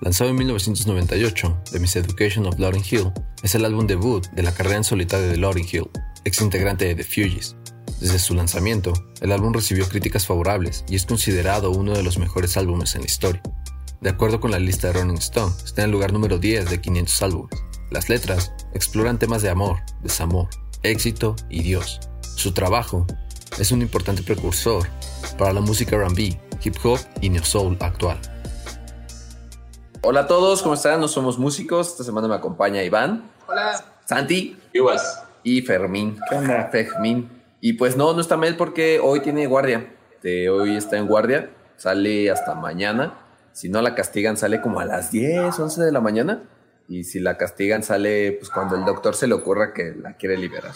Lanzado en 1998, The Miseducation of Lauryn Hill es el álbum debut de la carrera en solitario de Lauryn Hill, ex integrante de The Fugees. Desde su lanzamiento, el álbum recibió críticas favorables y es considerado uno de los mejores álbumes en la historia. De acuerdo con la lista de Rolling Stone, está en el lugar número 10 de 500 álbumes. Las letras exploran temas de amor, desamor, éxito y Dios. Su trabajo es un importante precursor para la música R&B, hip hop y neo soul actual. Hola a todos, ¿cómo están? No somos músicos. Esta semana me acompaña Iván. Hola. Santi. Iguas. Y Fermín. ¿Qué onda? Fermín. Y pues no, no está Mel porque hoy tiene guardia. De hoy está en guardia. Sale hasta mañana. Si no la castigan, sale como a las 10, 11 de la mañana. Y si la castigan, sale pues cuando el doctor se le ocurra que la quiere liberar.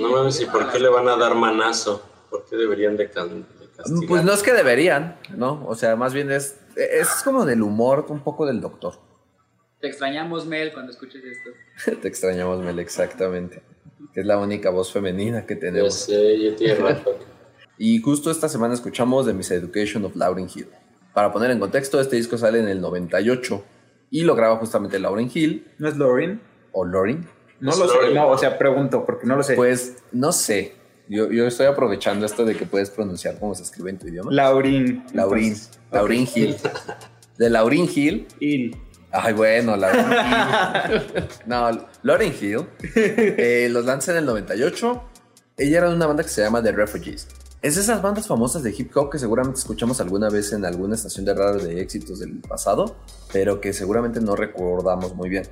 No mames, ¿y por qué le van a dar manazo? ¿Por qué deberían de, can- de castigar? Pues no es que deberían, ¿no? O sea, más bien es, es como del humor, un poco del doctor. Te extrañamos, Mel, cuando escuches esto. Te extrañamos, Mel, exactamente. Que es la única voz femenina que tenemos. sé, yo rato. Y justo esta semana escuchamos The Miseducation of Lauryn Hill. Para poner en contexto, este disco sale en el 98 y lo graba justamente Lauryn Hill ¿No es Lauren? o Lauryn. No lo sé, Lauren. no, o sea, pregunto, porque no lo sé. Pues no sé. Yo, yo estoy aprovechando esto de que puedes pronunciar como se escribe en tu idioma. Laurin. Lauryn. Entonces, Lauryn Hill. De Lauryn Hill. Il. Ay, bueno, Lauryn Hill. No, Lauryn Hill. eh, los lanza en el 98. Ella era de una banda que se llama The Refugees. Es de esas bandas famosas de hip hop que seguramente escuchamos alguna vez en alguna estación de radio de éxitos del pasado, pero que seguramente no recordamos muy bien.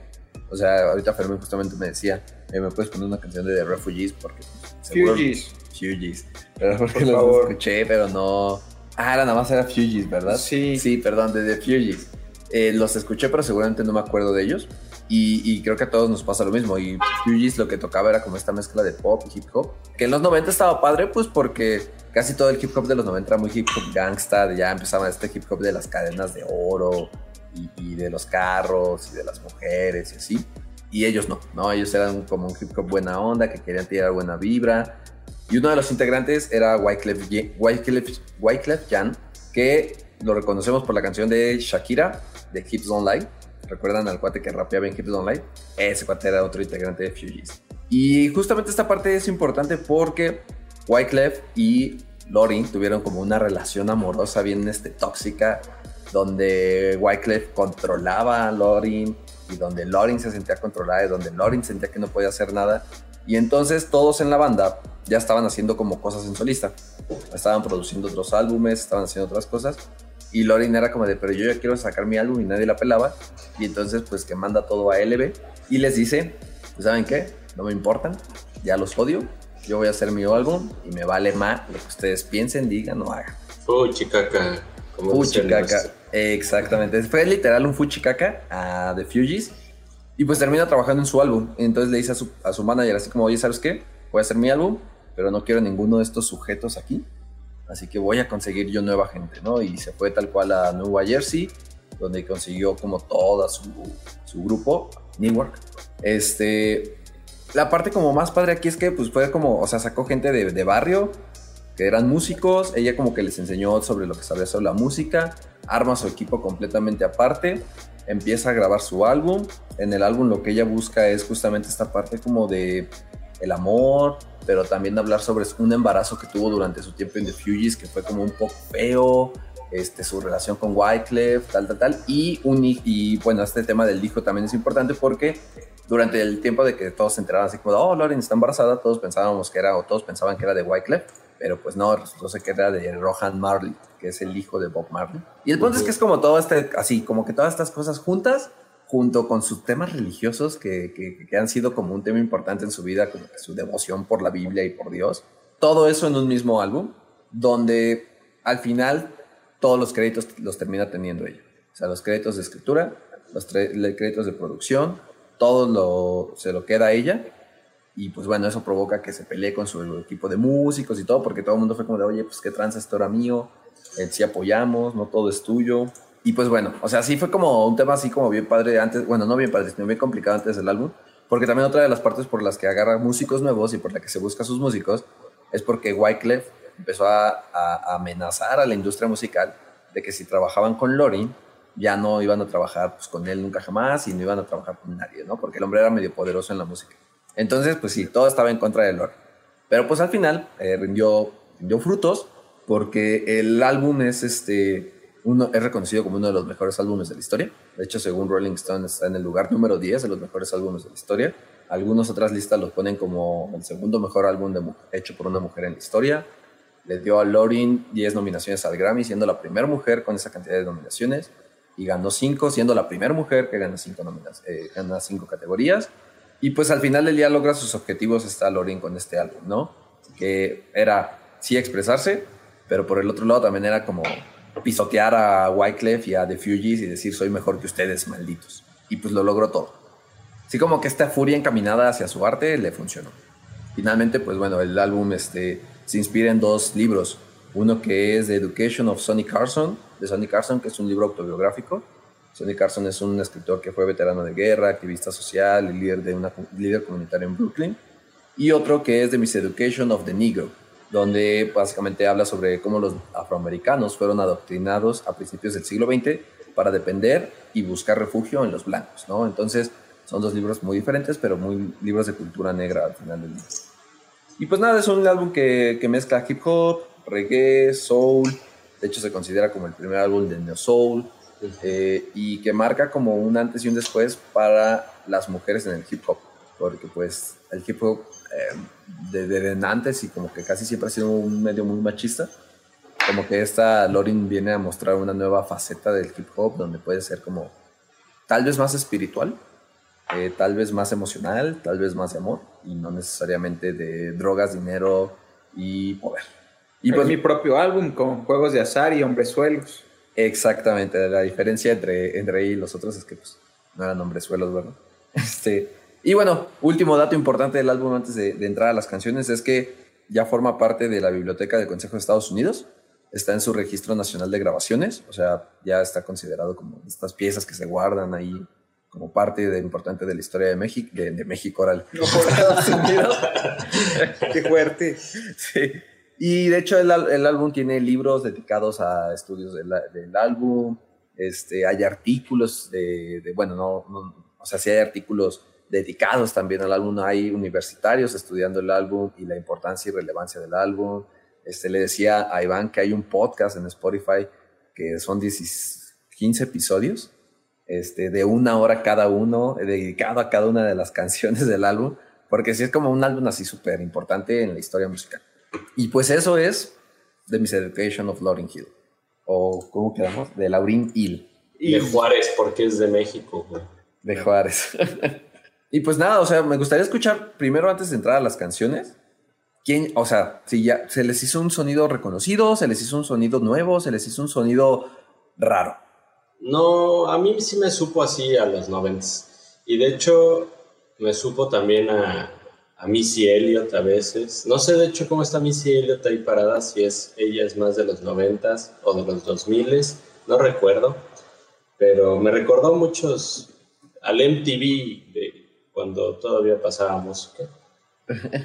O sea, ahorita Fermín justamente me decía, eh, ¿me puedes poner una canción de The Refugees? Porque Fugees. Fugees. Pero porque Por los favor. escuché, pero no. Ah, era nada más era Fugees, ¿verdad? Sí. Sí, perdón, de The Fugees. Eh, los escuché, pero seguramente no me acuerdo de ellos. Y, y creo que a todos nos pasa lo mismo. Y Fugees lo que tocaba era como esta mezcla de pop y hip hop. Que en los 90 estaba padre, pues porque casi todo el hip hop de los 90 era muy hip hop gangsta. Ya empezaba este hip hop de las cadenas de oro y, y de los carros y de las mujeres y así. Y ellos no, ¿no? Ellos eran como un hip hop buena onda, que querían tirar buena vibra. Y uno de los integrantes era Wyclef, Wyclef, Wyclef Jean, que lo reconocemos por la canción de Shakira, de Hips Online. ¿Recuerdan al cuate que rapeaba en Hips Online? Ese cuate era otro integrante de Fugees. Y justamente esta parte es importante porque Wyclef y Lorin tuvieron como una relación amorosa bien este, tóxica, donde Wyclef controlaba a Lorin y donde Lorin se sentía controlada y donde Lorin sentía que no podía hacer nada. Y entonces todos en la banda ya estaban haciendo como cosas en solista. Estaban produciendo otros álbumes, estaban haciendo otras cosas. Y Lorin era como de, pero yo ya quiero sacar mi álbum y nadie la pelaba. Y entonces pues que manda todo a LB y les dice, pues ¿saben qué? No me importan, ya los odio. Yo voy a hacer mi álbum y me vale más lo que ustedes piensen, digan o hagan. Fuchicaca. Como dicen Fuchicaca. Exactamente. Fue literal un fuchicaca a The Fugees. Y pues termina trabajando en su álbum. Entonces le dice a su, a su manager así como, oye, ¿sabes qué? Voy a hacer mi álbum, pero no quiero ninguno de estos sujetos aquí. Así que voy a conseguir yo nueva gente, ¿no? Y se fue tal cual a Nueva Jersey, donde consiguió como toda su, su grupo, Newark. Este, la parte como más padre aquí es que pues fue como, o sea, sacó gente de, de barrio, que eran músicos, ella como que les enseñó sobre lo que sabía sobre la música, arma su equipo completamente aparte, empieza a grabar su álbum, en el álbum lo que ella busca es justamente esta parte como de el amor, pero también hablar sobre un embarazo que tuvo durante su tiempo en The Fugees, que fue como un poco feo, este, su relación con Wyclef, tal, tal, tal, y, un, y bueno, este tema del hijo también es importante porque durante el tiempo de que todos se enteraban así como, oh, Lauren está embarazada, todos pensábamos que era, o todos pensaban que era de Wyclef, pero pues no, resultó ser que era de Rohan Marley, que es el hijo de Bob Marley. Y el punto es que es como todo este, así, como que todas estas cosas juntas, junto con sus temas religiosos que, que, que han sido como un tema importante en su vida, como que su devoción por la Biblia y por Dios, todo eso en un mismo álbum, donde al final todos los créditos los termina teniendo ella. O sea, los créditos de escritura, los créditos de producción, todo lo, se lo queda a ella. Y pues bueno, eso provoca que se pelee con su equipo de músicos y todo, porque todo el mundo fue como de, oye, pues qué trans, esto era mío, eh, sí apoyamos, no todo es tuyo. Y pues bueno, o sea, sí fue como un tema así como bien padre antes, bueno, no bien padre, sino bien complicado antes del álbum, porque también otra de las partes por las que agarra músicos nuevos y por la que se busca sus músicos es porque Wyclef empezó a amenazar a la industria musical de que si trabajaban con Lorin, ya no iban a trabajar pues, con él nunca jamás y no iban a trabajar con nadie, ¿no? Porque el hombre era medio poderoso en la música. Entonces, pues sí, todo estaba en contra de Lorin. Pero pues al final eh, rindió, frutos porque el álbum es, este, uno, es reconocido como uno de los mejores álbumes de la historia. De hecho, según Rolling Stone, está en el lugar número 10 de los mejores álbumes de la historia. Algunas otras listas los ponen como el segundo mejor álbum hecho por una mujer en la historia. Le dio a Lorin 10 nominaciones al Grammy, siendo la primera mujer con esa cantidad de nominaciones. Y ganó 5, siendo la primera mujer que gana 5 eh, categorías. Y pues al final del día logra sus objetivos está Lorin con este álbum, ¿no? Que era sí expresarse, pero por el otro lado también era como pisotear a Wyclef y a The Fugees y decir soy mejor que ustedes, malditos. Y pues lo logró todo. Así como que esta furia encaminada hacia su arte le funcionó. Finalmente, pues bueno, el álbum este, se inspira en dos libros. Uno que es The Education of Sonny Carson, de Sonny Carson, que es un libro autobiográfico. Sonny Carson es un escritor que fue veterano de guerra, activista social y líder, de una, líder comunitario en Brooklyn. Y otro que es The Miseducation of the Negro, donde básicamente habla sobre cómo los afroamericanos fueron adoctrinados a principios del siglo XX para depender y buscar refugio en los blancos, ¿no? Entonces, son dos libros muy diferentes, pero muy libros de cultura negra al final del día. Y pues nada, es un álbum que, que mezcla hip hop, reggae, soul, de hecho se considera como el primer álbum de neo soul, eh, y que marca como un antes y un después para las mujeres en el hip hop, porque pues el hip hop desde eh, antes y como que casi siempre ha sido un medio muy machista. Como que esta Lorin viene a mostrar una nueva faceta del hip hop donde puede ser como tal vez más espiritual, eh, tal vez más emocional, tal vez más de amor y no necesariamente de drogas, dinero y poder. Y pues mi propio álbum con juegos de azar y hombrezuelos. Exactamente, la diferencia entre, entre y los otros es que pues, no eran hombrezuelos, ¿verdad? Este, y bueno, último dato importante del álbum antes de, entrar a las canciones es que ya forma parte de la biblioteca del Consejo de Estados Unidos. Está en su registro nacional de grabaciones, o sea, ya está considerado como estas piezas que se guardan ahí como parte de, importante de la historia de México, de, México oral. No, Estados Unidos. Qué fuerte. Sí. Y de hecho el, el, álbum tiene libros dedicados a estudios del, del álbum, este, hay artículos de, de bueno, no, no, o sea, sí hay artículos dedicados también al álbum. Hay universitarios estudiando el álbum y la importancia y relevancia del álbum. Este, le decía a Iván que hay un podcast en Spotify que son 15 episodios este, de una hora cada uno, dedicado a cada una de las canciones del álbum, porque sí es como un álbum así súper importante en la historia musical. Y pues eso es The Miseducation of Lauryn Hill, o ¿cómo quedamos? De Lauryn Hill. Y de Juárez, porque es de México, De Juárez. Y pues nada, o sea, me gustaría escuchar primero antes de entrar a las canciones. ¿Quién, o sea, si ya se les hizo un sonido reconocido, se les hizo un sonido nuevo, se les hizo un sonido raro. No, a mí sí me supo así a los noventas. Y de hecho, me supo también a, a Missy Elliott a veces. No sé de hecho cómo está Missy Elliott ahí parada, si es ella es más de los noventas o de los dos miles, no recuerdo. Pero me recordó muchos al MTV de, cuando todavía pasaba música.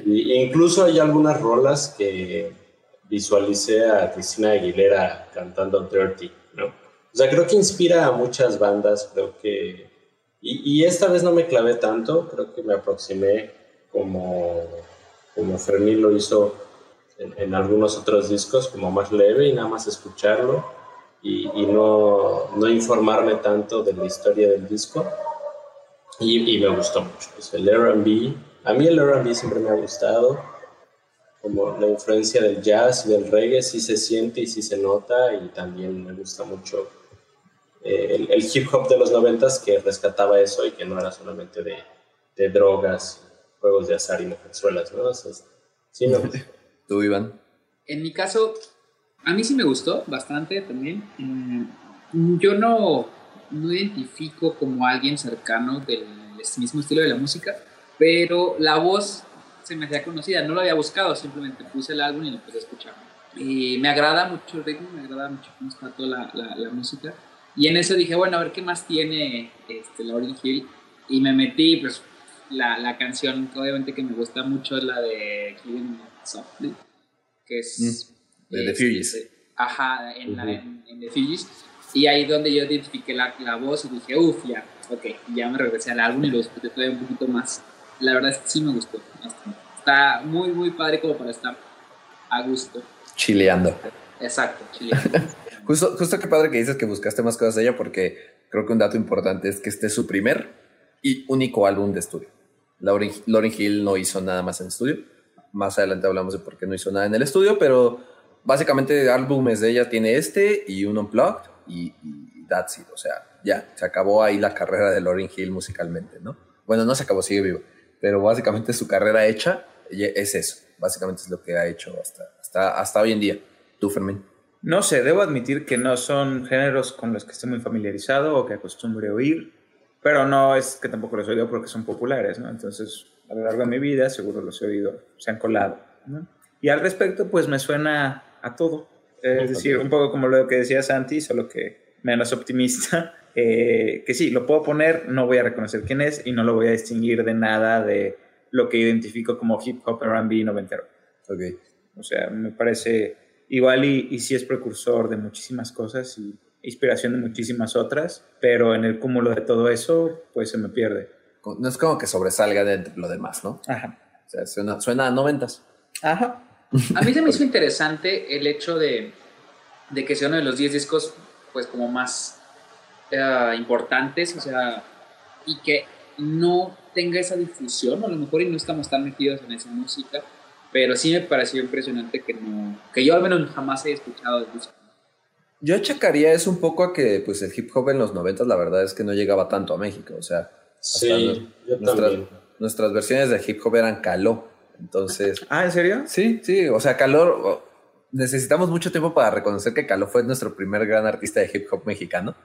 Y, incluso hay algunas rolas que visualicé a Cristina Aguilera cantando Dirty, ¿no? O sea, creo que inspira a muchas bandas, creo que... Y, esta vez no me clavé tanto, creo que me aproximé como, como Fermín lo hizo en, algunos otros discos, como más leve y nada más escucharlo y, y no, no informarme tanto de la historia del disco y, me gustó mucho. Pues el RB, a mí el RB siempre me ha gustado, como la influencia del jazz y del reggae sí se siente y sí se nota, y también me gusta mucho eh, el, hip hop de los noventas que rescataba eso y que no era solamente de, de drogas, juegos de azar y mujerzuelas, ¿no? sí me ¿Tú, Iván? En mi caso, a mí sí me gustó bastante también. Mm, yo no no identifico como alguien cercano del mismo estilo de la música, pero la voz se me hacía conocida, no lo había buscado, simplemente puse el álbum y lo empecé a escuchar. Y me agrada mucho el ritmo, me agrada mucho cómo está toda la, la, música. Y en eso dije, bueno, a ver qué más tiene este, Lauryn Hill. Y me metí, pues la, la canción obviamente que me gusta mucho es la de Killing Softly, que es... Mm, de The Fugees. Ajá, en, la, Ujú. en, en The Fugees. Y ahí donde yo identifiqué la, la voz y dije, uff, ya, ok. Ya me regresé al álbum y lo disfruté todavía un poquito más. La verdad es que sí me gustó. Está muy, muy padre como para estar a gusto. Chileando. Exacto, chile. Justo, justo qué padre que dices que buscaste más cosas de ella, porque creo que un dato importante es que este es su primer y único álbum de estudio. Lauryn Hill no hizo nada más en estudio. Más adelante hablamos de por qué no hizo nada en el estudio, pero básicamente álbumes de ella tiene este y un Unplugged y, that's it. O sea, ya, se acabó ahí la carrera de Lauryn Hill musicalmente, ¿no? Bueno, no se acabó, sigue vivo, pero básicamente su carrera hecha es eso. Básicamente es lo que ha hecho hasta, hasta, hasta hoy en día. Tú, Fermín. No sé, debo admitir que no son géneros con los que esté muy familiarizado o que acostumbre oír, pero no es que tampoco los he oído porque son populares, ¿no? Entonces, a lo largo de mi vida seguro los he oído, se han colado, ¿no? Y al respecto, pues me suena a todo. Es decir, un poco como lo que decía Santi, solo que menos optimista, eh, que sí, lo puedo poner, no voy a reconocer quién es y no lo voy a distinguir de nada de lo que identifico como hip hop R&B noventero. Ok. O sea, me parece igual y, y sí es precursor de muchísimas cosas y inspiración de muchísimas otras, pero en el cúmulo de todo eso, pues se me pierde. No es como que sobresalga de lo demás, ¿no? Ajá. O sea, suena, suena a noventas. Ajá. A mí se me hizo interesante el hecho de, de que sea uno de los 10 discos, pues como más eh, importantes, o sea, y que no tenga esa difusión, a lo mejor y no estamos tan metidos en esa música, pero sí me pareció impresionante que no, que yo al menos jamás he escuchado el disco. Yo achacaría eso un poco a que pues el hip hop en los noventas la verdad es que no llegaba tanto a México. O sea, Sí, yo nuestras, también. nuestras versiones de hip hop eran caló. Entonces, Ah, ¿en serio? sí, sí, o sea, calor. o- necesitamos mucho tiempo para reconocer que Caló fue nuestro primer gran artista de hip hop mexicano.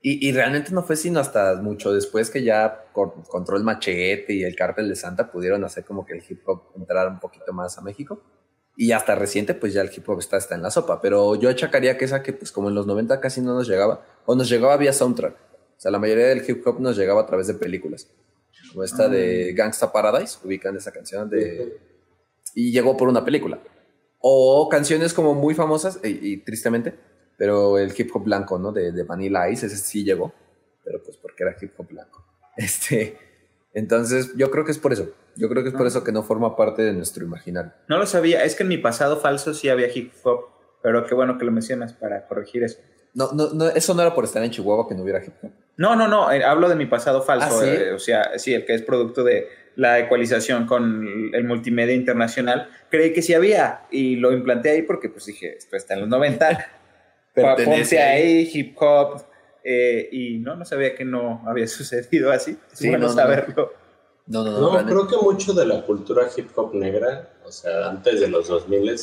Y, y realmente no fue sino hasta mucho después que ya con- Control Machete y el Cártel de Santa pudieron hacer como que el hip hop entrara un poquito más a México. Y hasta reciente, pues ya el hip hop está, está en la sopa. Pero yo achacaría que esa que, pues como en los 90 casi no nos llegaba, o nos llegaba vía soundtrack. O sea, la mayoría del hip hop nos llegaba a través de películas. Como esta de Gangsta Paradise, ubican esa canción de... Y llegó por una película. O canciones como muy famosas, y, y tristemente, pero el hip hop blanco, ¿no? De, de Vanilla Ice, ese sí llegó. Pero pues porque era hip hop blanco. Este... Entonces, yo creo que es por eso. Yo creo que es por Ah. eso que no forma parte de nuestro imaginario. No lo sabía. Es que en mi pasado falso sí había hip hop, pero qué bueno que lo mencionas para corregir eso. No, no, no, eso no era por estar en Chihuahua que no hubiera hip hop. No, no, no. eh, hablo de mi pasado falso. ¿Ah, sí? eh, o sea, sí, el que es producto de la ecualización con el multimedia internacional. Creí que sí había y lo implanté ahí porque pues dije, esto está en los 90. Pa- Pertenece Ponte ahí, hip hop. Eh, y no, no sabía que no había sucedido así. Es Sí, bueno no, saberlo. No, no, no. No, creo que mucho de la cultura hip hop negra, o sea, antes de los 2000,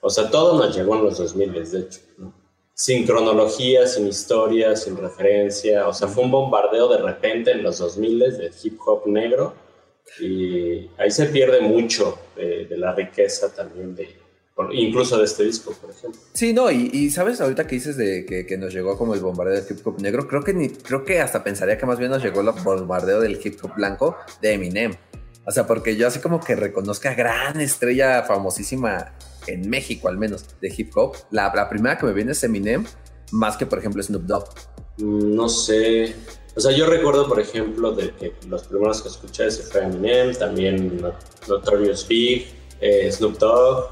o sea, todo nos llegó en los 2000, de hecho, ¿no? Sin cronología, sin historia, sin referencia, o sea, fue un bombardeo de repente en los 2000 del hip hop negro y ahí se pierde mucho de, de la riqueza también de, incluso de este disco, por ejemplo. Sí, no, y, y sabes, ahorita que dices de que, que nos llegó como el bombardeo del hip hop negro, creo que ni, creo que hasta pensaría que más bien nos llegó el bombardeo del hip hop blanco de Eminem. O sea, porque yo así como que reconozca gran estrella famosísima en México al menos de hip hop. La, la primera que me viene es Eminem, más que por ejemplo Snoop Dogg. Mm, No sé. O sea, yo recuerdo, por ejemplo, de que los primeros que escuché ese fue Eminem, también Not- Notorious Big, eh, Snoop Dogg.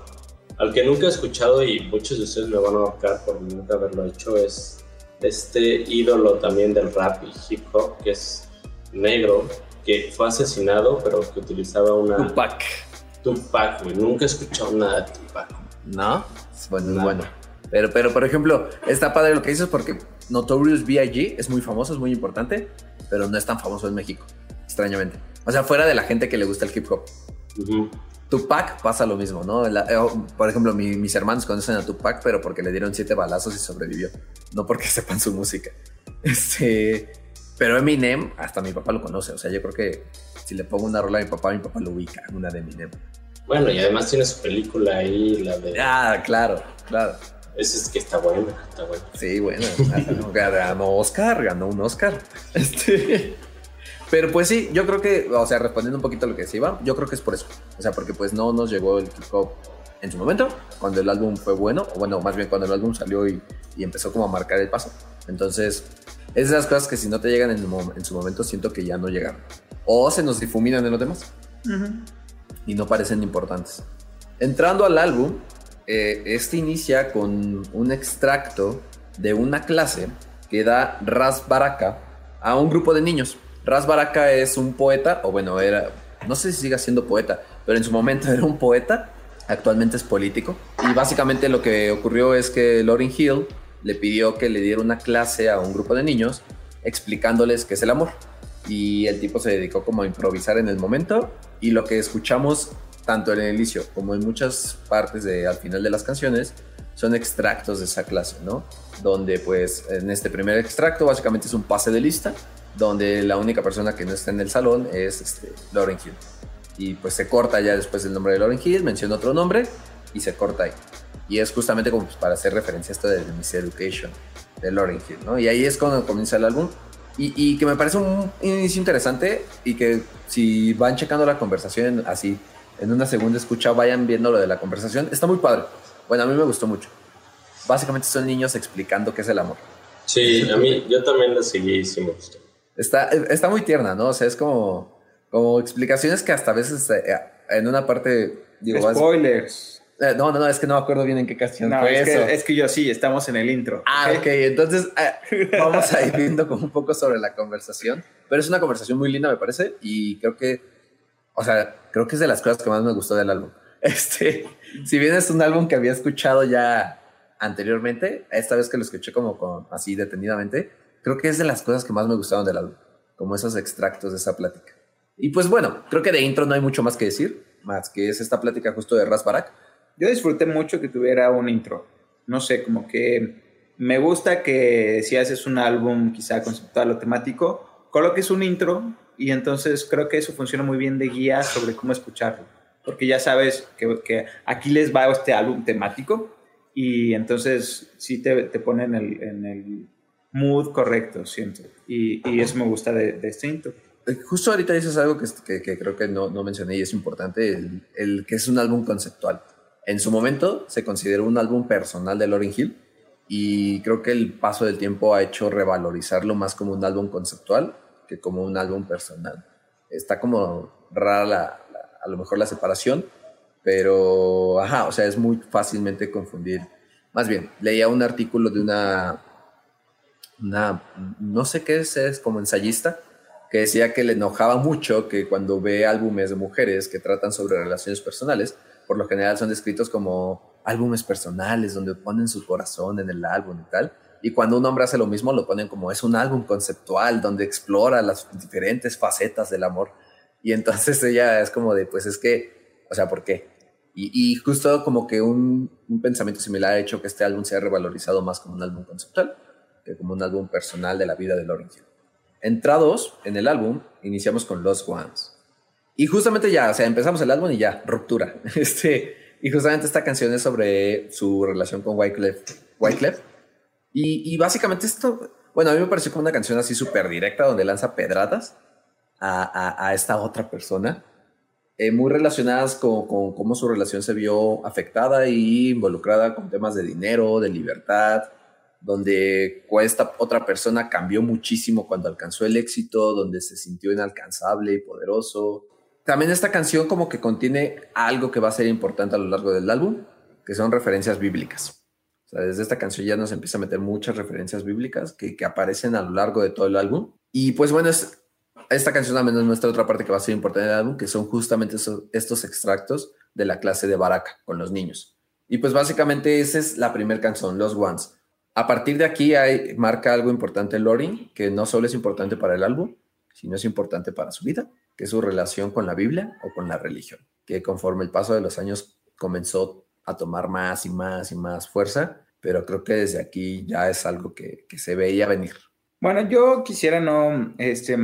Al que nunca he escuchado y muchos de ustedes me van a ahorcar por nunca haberlo hecho es este ídolo también del rap y hip hop que es negro, que fue asesinado, pero que utilizaba una Tupac. Tupac, güey. Nunca he escuchado nada de Tupac. ¿No? Bueno, bueno. Pero, pero, por ejemplo, está padre lo que dices porque Notorious B.I.G. es muy famoso, es muy importante, pero no es tan famoso en México, extrañamente. O sea, fuera de la gente que le gusta el hip hop. Tupac pasa lo mismo, ¿no? La- eh, por ejemplo, mi- mis hermanos conocen a Tupac, pero porque le dieron siete balazos y sobrevivió, no porque sepan su música. Este, pero Eminem, hasta mi papá lo conoce, o sea, yo creo que si le pongo una rola a mi papá, mi papá lo ubica, una de Eminem. Bueno, y además tiene su película ahí, la de... Ah, claro, claro. Ese es que está bueno, está bueno. Sí, bueno, ganó Oscar, ganó un Oscar. Este, pero pues sí, yo creo que, o sea, respondiendo un poquito a lo que se iba, yo creo que es por eso. O sea, porque pues no nos llegó el hop en su momento, cuando el álbum fue bueno, o bueno, más bien cuando el álbum salió y, y empezó como a marcar el paso. Entonces, es de las cosas que si no te llegan en, en, su momento, siento que ya no llegaron. O se nos difuminan en los demás. Y no parecen importantes. Entrando al álbum, eh, este inicia con un extracto de una clase que da Ras Baraka a un grupo de niños. Ras Baraka es un poeta, o bueno, era, no sé si siga siendo poeta, pero en su momento era un poeta, actualmente es político. Y básicamente lo que ocurrió es que Lauryn Hill le pidió que le diera una clase a un grupo de niños explicándoles qué es el amor. Y el tipo se dedicó como a improvisar en el momento y lo que escuchamos tanto en el inicio como en muchas partes de, al final de las canciones son extractos de esa clase, ¿no? Donde pues en este primer extracto básicamente es un pase de lista donde la única persona que no está en el salón es este, Lauren Hill. Y pues se corta ya después el nombre de Lauren Hill, menciona otro nombre y se corta ahí. Y es justamente como pues, para hacer referencia a esto de Miss Education de Lauryn Hill, ¿no? Y ahí es cuando comienza el álbum. Y, y, que me parece un inicio interesante y que si van checando la conversación así en una segunda escucha, vayan viendo lo de la conversación. Está muy padre. Bueno, a mí me gustó mucho. Básicamente son niños explicando qué es el amor. Sí, a mí, yo también la seguí y sí me gustó. Está, está muy tierna, ¿no? O sea, es como, como explicaciones que hasta a veces eh, en una parte... Digo, Spoilers. Eh, no, no, no, es que no me acuerdo bien en qué canción fue es eso. Que, es que yo sí, estamos en el intro. Ah, ok, entonces eh, vamos a ir viendo como un poco sobre la conversación. Pero es una conversación muy linda, me parece, y creo que, o sea, creo que es de las cosas que más me gustó del álbum. Este, si bien es un álbum que había escuchado ya anteriormente, esta vez que lo escuché como con, así detenidamente, creo que es de las cosas que más me gustaron del álbum, como esos extractos de esa plática. Y pues bueno, creo que de intro no hay mucho más que decir, más que es esta plática justo de Ras Barak yo disfruté mucho que tuviera un intro. No sé, como que me gusta que si haces un álbum quizá conceptual o temático, coloques un intro y entonces creo que eso funciona muy bien de guía sobre cómo escucharlo. Porque ya sabes que, que aquí les va este álbum temático y entonces sí te, te pone en el, en el, mood correcto, siento. Y, y eso me gusta de, de, este intro. Eh, justo ahorita dices algo que, que, que creo que no, no, mencioné y es importante, el, el que es un álbum conceptual en su momento se consideró un álbum personal de Lauryn Hill y creo que el paso del tiempo ha hecho revalorizarlo más como un álbum conceptual que como un álbum personal. Está como rara a lo mejor la separación, pero ajá, o sea, es muy fácilmente confundir. Más bien, leía un artículo de una, una no sé qué es, es como ensayista, que decía que le enojaba mucho que cuando ve álbumes de mujeres que tratan sobre relaciones personales, por lo general son descritos como álbumes personales donde ponen su corazón en el álbum y tal. Y cuando un hombre hace lo mismo, lo ponen como es un álbum conceptual donde explora las diferentes facetas del amor. Y entonces ella es como de, pues es que, o sea, ¿por qué? Y, justo como que un, un, pensamiento similar ha hecho que este álbum sea revalorizado más como un álbum conceptual como un álbum personal de la vida de Lauryn Hill. Entrados en el álbum, iniciamos con Lost Ones. Y justamente ya, o sea, empezamos el álbum y ya, ruptura. Este, y justamente esta canción es sobre su relación con Wyclef. Wyclef. Y, y básicamente esto, bueno, a mí me pareció como una canción así súper directa donde lanza pedradas a, a, a esta otra persona, eh, muy relacionadas con, con, cómo su relación se vio afectada y involucrada con temas de dinero, de libertad, donde esta otra persona cambió muchísimo cuando alcanzó el éxito, donde se sintió inalcanzable y poderoso, también esta canción como que contiene algo que va a ser importante a lo largo del álbum, que son referencias bíblicas. O sea, desde esta canción ya nos empieza a meter muchas referencias bíblicas que, que aparecen a lo largo de todo el álbum. Y pues bueno, es, esta canción también nos muestra otra parte que va a ser importante del álbum, que son justamente estos extractos de la clase de Baraka con los niños. Y pues básicamente esa es la primera canción, Los Ones. A partir de aquí hay, marca algo importante Lorin, que no solo es importante para el álbum, sino es importante para su vida que es su relación con la Biblia o con la religión, que conforme el paso de los años comenzó a tomar más y más y más fuerza, pero creo que desde aquí ya es algo que, que se veía venir. Bueno, yo quisiera no, este,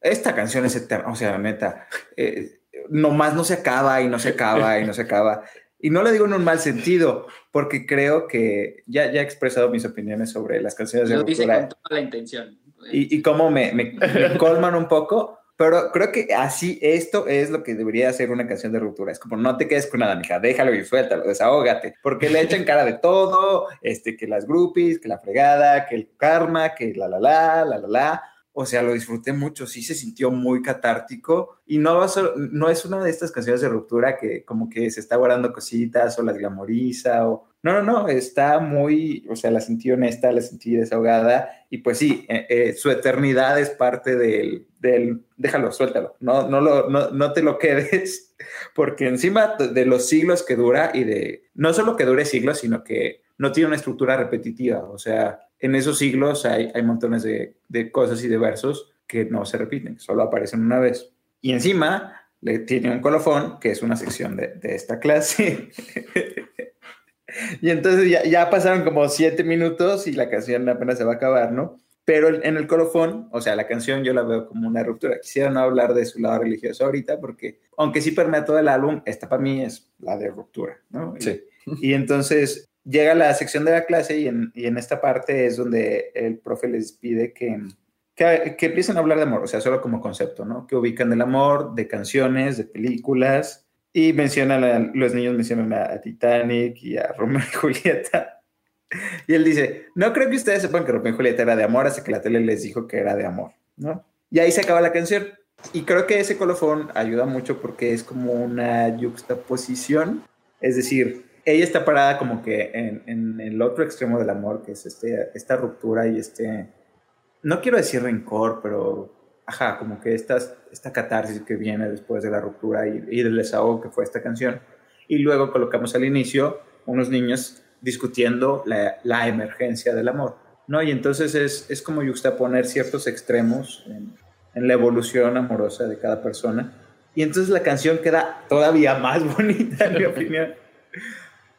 esta canción es o sea, neta, eh, nomás no se acaba y no se acaba y no se acaba. Y no le digo en un mal sentido, porque creo que ya, ya he expresado mis opiniones sobre las canciones Lo de dice con toda la intención. Y, y cómo me, me, me colman un poco, Pero creo que así, esto es lo que debería ser una canción de ruptura. Es como, no te quedes con nada, mija, déjalo y suéltalo, desahógate. Porque le echan cara de todo, este, que las groupies, que la fregada, que el karma, que la la la, la la la. O sea, lo disfruté mucho, sí se sintió muy catártico. Y no, no es una de estas canciones de ruptura que como que se está guardando cositas o las glamoriza o... No, no, no, está muy, o sea, la sentí honesta, la sentí desahogada y pues sí, eh, eh, su eternidad es parte del, del déjalo, suéltalo, no, no, lo, no, no te lo quedes, porque encima de los siglos que dura y de, no solo que dure siglos, sino que no tiene una estructura repetitiva, o sea, en esos siglos hay, hay montones de, de cosas y de versos que no se repiten, solo aparecen una vez. Y encima le tiene un colofón, que es una sección de, de esta clase. y entonces ya, ya pasaron como siete minutos y la canción apenas se va a acabar, ¿no? Pero en el colofón, o sea, la canción yo la veo como una ruptura. Quisiera no hablar de su lado religioso ahorita, porque aunque sí permea todo el álbum, esta para mí es la de ruptura, ¿no? Y- Sí. y entonces llega la sección de la clase y en, y en esta parte es donde el profe les pide que, que, que empiecen a hablar de amor, o sea, solo como concepto, ¿no? Que ubican el amor de canciones, de películas, y mencionan, a- los niños mencionan a, Titanic y a Romeo y Julieta. Y él dice, no creo que ustedes sepan que Romeo y Julieta era de amor hasta que la tele les dijo que era de amor, ¿no? Y ahí se acaba la canción. Y creo que ese colofón ayuda mucho porque es como una juxtaposición, es decir, ella está parada como que en, en el otro extremo del amor, que es este, esta ruptura y este, no quiero decir rencor, pero, ajá, como que esta, esta catarsis que viene después de la ruptura y, y del desahogo que fue esta canción. Y luego colocamos al inicio unos niños discutiendo la, la emergencia del amor, ¿no? Y entonces es, es como juxtaponer ciertos extremos en, en la evolución amorosa de cada persona. Y entonces la canción queda todavía más bonita, en mi opinión,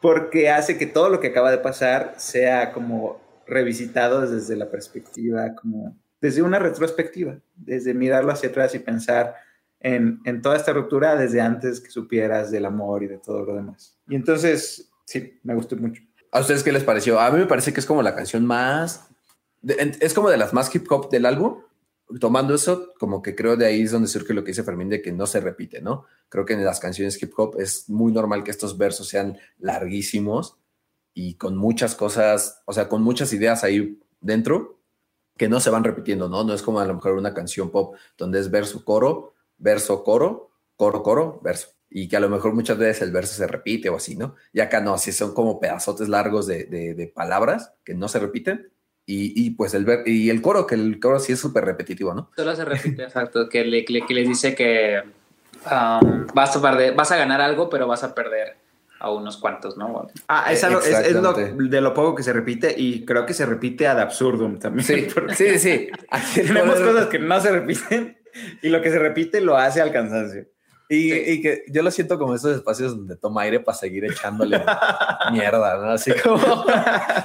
porque hace que todo lo que acaba de pasar sea como revisitado desde la perspectiva, como desde una retrospectiva, desde mirarlo hacia atrás y pensar en, en toda esta ruptura desde antes que supieras del amor y de todo lo demás. Y entonces, sí, me gustó mucho. ¿A ustedes qué les pareció? A mí me parece que es como la canción más... es como de las más hip hop del álbum. Tomando eso, como que creo de ahí es donde surge lo que dice Fermín de que no se repite, ¿no? Creo que en las canciones hip hop es muy normal que estos versos sean larguísimos y con muchas cosas, o sea, con muchas ideas ahí dentro que no se van repitiendo, ¿no? No es como a lo mejor una canción pop donde es verso, coro, verso, coro, coro, coro, verso. Y que a lo mejor muchas veces el verso se repite o así, ¿no? Y acá no, así son como pedazotes largos de, de- de palabras que no se repiten. Y, y pues el, ver, y el coro, que el coro sí es súper repetitivo, ¿no? Solo se repite, exacto, que, le- que le- que les dice que um, vas, a perder, vas a ganar algo, pero vas a perder a unos cuantos, ¿no? Ah, es, algo- es- es lo- de lo poco que se repite y creo que se repite ad absurdum también. Sí, sí, sí. Tenemos cosas que no se repiten y lo que se repite lo hace al cansancio. Y, y que yo lo siento como esos espacios donde toma aire para seguir echándole mierda, ¿no? Así como,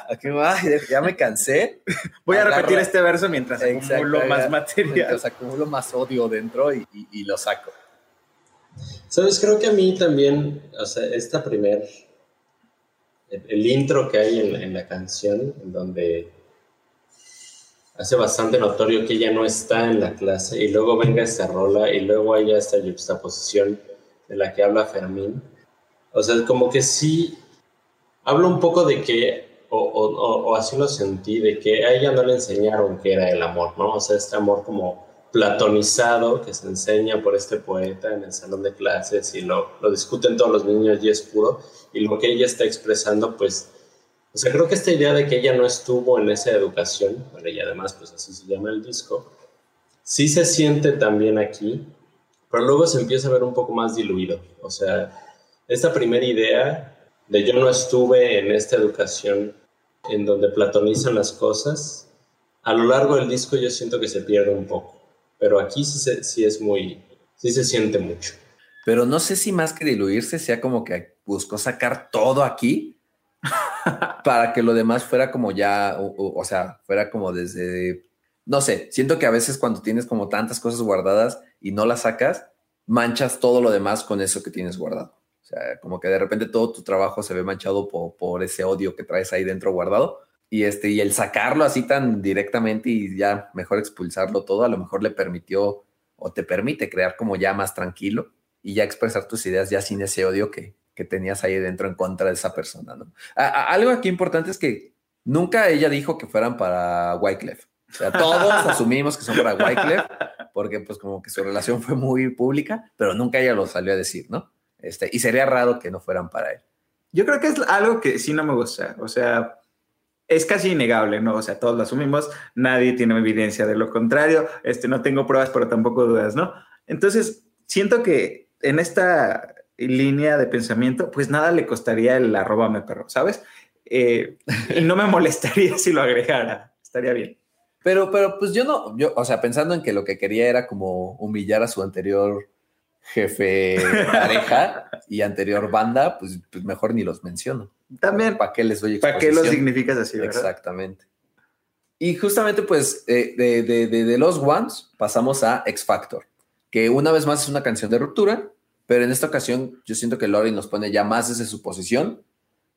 aquí, ay, ya me cansé. Voy a repetir este verso mientras Exacto, acumulo ya. más material. Mientras acumulo más odio dentro y, y- y lo saco. Sabes, creo que a mí también, o sea, esta primer, el, el intro que hay en, en la canción, en donde hace bastante notorio que ella no está en la clase y luego venga esta rola y luego haya esta juxtaposición de la que habla Fermín. O sea, como que sí habla un poco de que, o, o- o- así lo sentí, de que a ella no le enseñaron qué era el amor, ¿no? O sea, este amor como platonizado que se enseña por este poeta en el salón de clases y lo, lo discuten todos los niños y es puro. Y lo que ella está expresando, pues, o sea, creo que esta idea de que ella no estuvo en esa educación, bueno, y además, pues así se llama el disco, sí se siente también aquí, pero luego se empieza a ver un poco más diluido. O sea, esta primera idea de yo no estuve en esta educación en donde platonizan las cosas, a lo largo del disco yo siento que se pierde un poco, pero aquí sí, se- sí es muy, sí se siente mucho. Pero no sé si más que diluirse sea como que buscó sacar todo aquí para que lo demás fuera como ya, o, sea, fuera como desde, no sé, siento que a veces cuando tienes como tantas cosas guardadas y no las sacas, manchas todo lo demás con eso que tienes guardado. O sea, como que de repente todo tu trabajo se ve manchado por, por ese odio que traes ahí dentro guardado. Y, este, y el sacarlo así tan directamente y ya mejor expulsarlo todo, a lo mejor le permitió o te permite crear como ya más tranquilo y ya expresar tus ideas ya sin ese odio que, que tenías ahí dentro en contra de esa persona, ¿no? algo aquí importante es que nunca ella dijo que fueran para Wyclef. O sea, todos asumimos que son para Wyclef porque pues como que su relación fue muy pública, pero nunca ella lo salió a decir, ¿no? Este, y sería raro que no fueran para él. Yo creo que es algo que sí no me gusta, o sea, es casi innegable, ¿no? O sea, todos lo asumimos, nadie tiene evidencia de lo contrario, este, no tengo pruebas, pero tampoco dudas, ¿no? Entonces, siento que en esta línea de pensamiento, pues nada le costaría el arroba me perro, ¿sabes? Eh, y no me molestaría si lo agregara, estaría bien. Pero, pero pues yo no, yo, o sea, pensando en que lo que quería era como humillar a su anterior jefe pareja y anterior banda, pues, pues mejor ni los menciono. También. ¿Para qué les doy ¿Para qué lo significas así, verdad? Exactamente. Y justamente, pues, eh, de, de, de, de, Los Ones pasamos a X Factor, que una vez más es una canción de ruptura, pero en esta ocasión yo siento que Lori nos pone ya más desde su posición,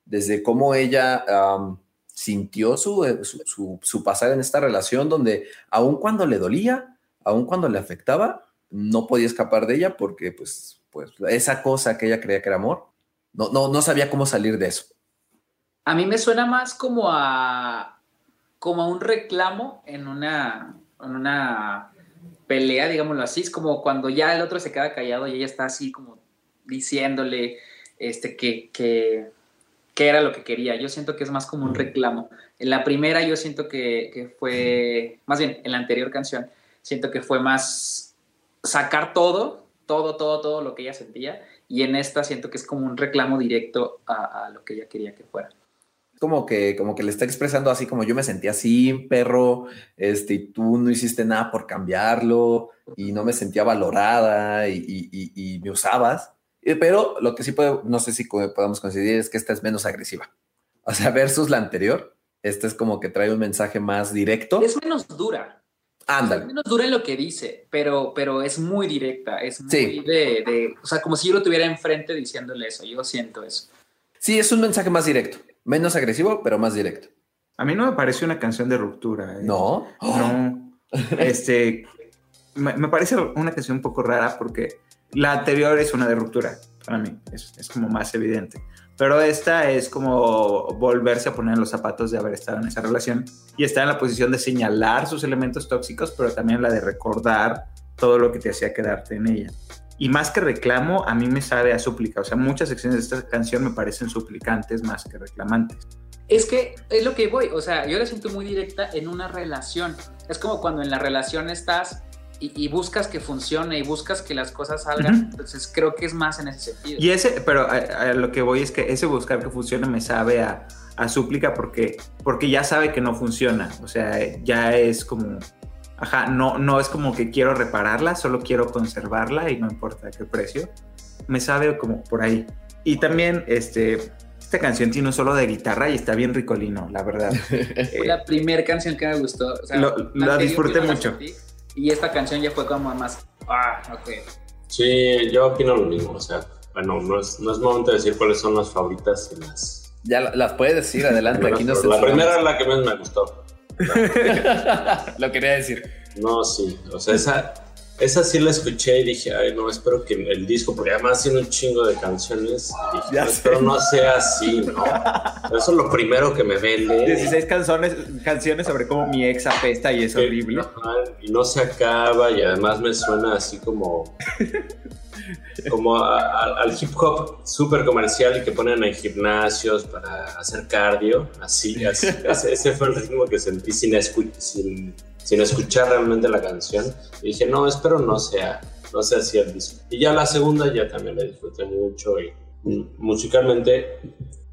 desde cómo ella um, sintió su, su, su, pasar en esta relación, donde aun cuando le dolía, aun cuando le afectaba, no podía escapar de ella porque, pues, pues esa cosa que ella creía que era amor, no, no, no sabía cómo salir de eso. A mí me suena más como a, como a un reclamo en una, en una pelea, digámoslo así, es como cuando ya el otro se queda callado y ella está así como diciéndole este, que, que, que era lo que quería. Yo siento que es más como un reclamo. En la primera yo siento que, que fue, más bien en la anterior canción, siento que fue más sacar todo, todo, todo, todo lo que ella sentía. Y en esta siento que es como un reclamo directo a, a lo que ella quería que fuera como que, como que le está expresando así como yo me sentía así, perro, este, y tú no hiciste nada por cambiarlo y no me sentía valorada y, y, y, me usabas. Pero lo que sí puedo, no sé si podemos coincidir es que esta es menos agresiva. O sea, versus la anterior, esta es como que trae un mensaje más directo. Es menos dura. Ándale. Es menos dura en lo que dice, pero, pero es muy directa. Es muy sí. de, de, o sea, como si yo lo tuviera enfrente diciéndole eso. Yo siento eso. Sí, es un mensaje más directo. Menos agresivo, pero más directo. A mí no me parece una canción de ruptura. ¿eh? No. No. este. Me, me, parece una canción un poco rara porque la anterior es una de ruptura para mí. Es, es, como más evidente. Pero esta es como volverse a poner en los zapatos de haber estado en esa relación y estar en la posición de señalar sus elementos tóxicos, pero también la de recordar todo lo que te hacía quedarte en ella. Y más que reclamo, a mí me sabe a súplica. O sea, muchas secciones de esta canción me parecen suplicantes más que reclamantes. Es que es lo que voy, o sea, yo la siento muy directa en una relación. Es como cuando en la relación estás y, y buscas que funcione y buscas que las cosas salgan. Uh -huh. Entonces creo que es más en ese sentido. Y ese, pero a, a lo que voy es que ese buscar que funcione me sabe a, a súplica porque, porque ya sabe que no funciona. O sea, ya es como Ajá, no, no es como que quiero repararla, solo quiero conservarla y no importa a qué precio. Me sabe como por ahí. Y también, este, esta canción tiene un solo de guitarra y está bien ricolino, la verdad. Fue la primera canción que me gustó. O sea, lo, la disfruté mucho. Y esta canción ya fue como más, ah, ok. Sí, yo opino lo mismo. O sea, bueno, no es, no es momento de decir cuáles son las favoritas y las... Ya las puedes decir, adelante. aquí no la primera es la que más me gustó. Lo quería decir. No, sí. O sea, esa, esa sí la escuché y dije, ay, no, espero que el disco, porque además tiene un chingo de canciones. Dije, Ya no, sé. espero no sea así, ¿no? Eso es lo primero que me vende. 16 canciones, canciones sobre cómo mi ex apesta y es Que- horrible. ajá, y no se acaba y además me suena así como como a- a- al hip hop súper comercial y que ponen en gimnasios para hacer cardio así, así ese, ese fue el ritmo que sentí sin, escu- sin, sin escuchar realmente la canción. Y dije no espero no sea no sea así el disco y ya la segunda ya también la disfruté mucho y musicalmente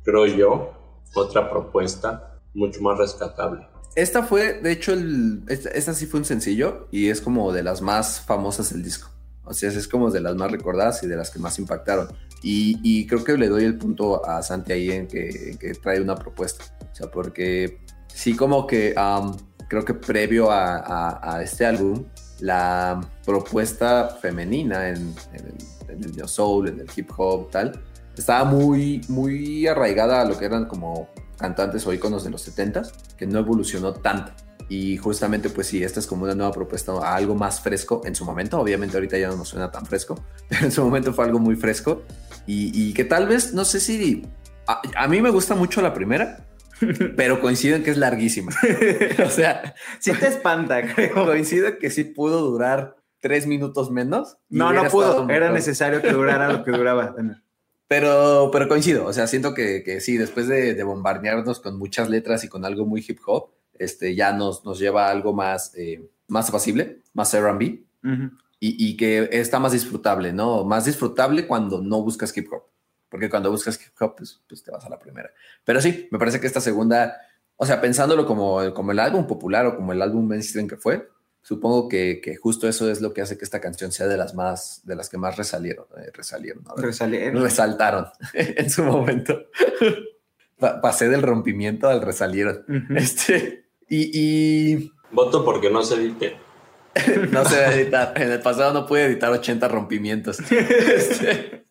creo yo otra propuesta mucho más rescatable. Esta fue, de hecho, el, esta, esta sí fue un sencillo y es como de las más famosas del disco. O sea, es como de las más recordadas y de las que más impactaron. Y, y creo que le doy el punto a Santi ahí en que, en que trae una propuesta. O sea, porque sí como que um, creo que previo a, a, a, este álbum, la propuesta femenina en, en el, en el neo soul, en el hip hop, tal, estaba muy, muy arraigada a lo que eran como cantantes o íconos de los 70s, que no evolucionó tanto. Y justamente, pues sí, esta es como una nueva propuesta a algo más fresco en su momento. Obviamente ahorita ya no nos suena tan fresco, pero en su momento fue algo muy fresco. Y, y que tal vez, no sé si... A, a mí me gusta mucho la primera, pero coincido en que es larguísima. o sea, sí te espanta, creo. Coincido que sí pudo durar tres minutos menos. No, no pudo. Era necesario que durara lo que duraba. Pero, pero coincido. O sea, siento que, que sí, después de, de, bombardearnos con muchas letras y con algo muy hip hop, este, ya nos, nos lleva a algo más, eh, más apacible, más RB. Uh -huh. y, y que está más disfrutable, ¿no? Más disfrutable cuando no buscas hip hop porque cuando buscas hip hop, pues, pues, te vas a la primera. Pero sí, me parece que esta segunda, o sea, pensándolo como, como el álbum popular o como el álbum mainstream que fue, supongo que, que, justo eso es lo que hace que esta canción sea de las más, de las que más resalieron, eh, resalieron, ¿no? resalieron. resaltaron en su momento. Pasé del rompimiento al resalieron. Uh -huh. Este, y, y... Voto porque no se edite. no se va a editar. En el pasado no pude editar 80 rompimientos. este,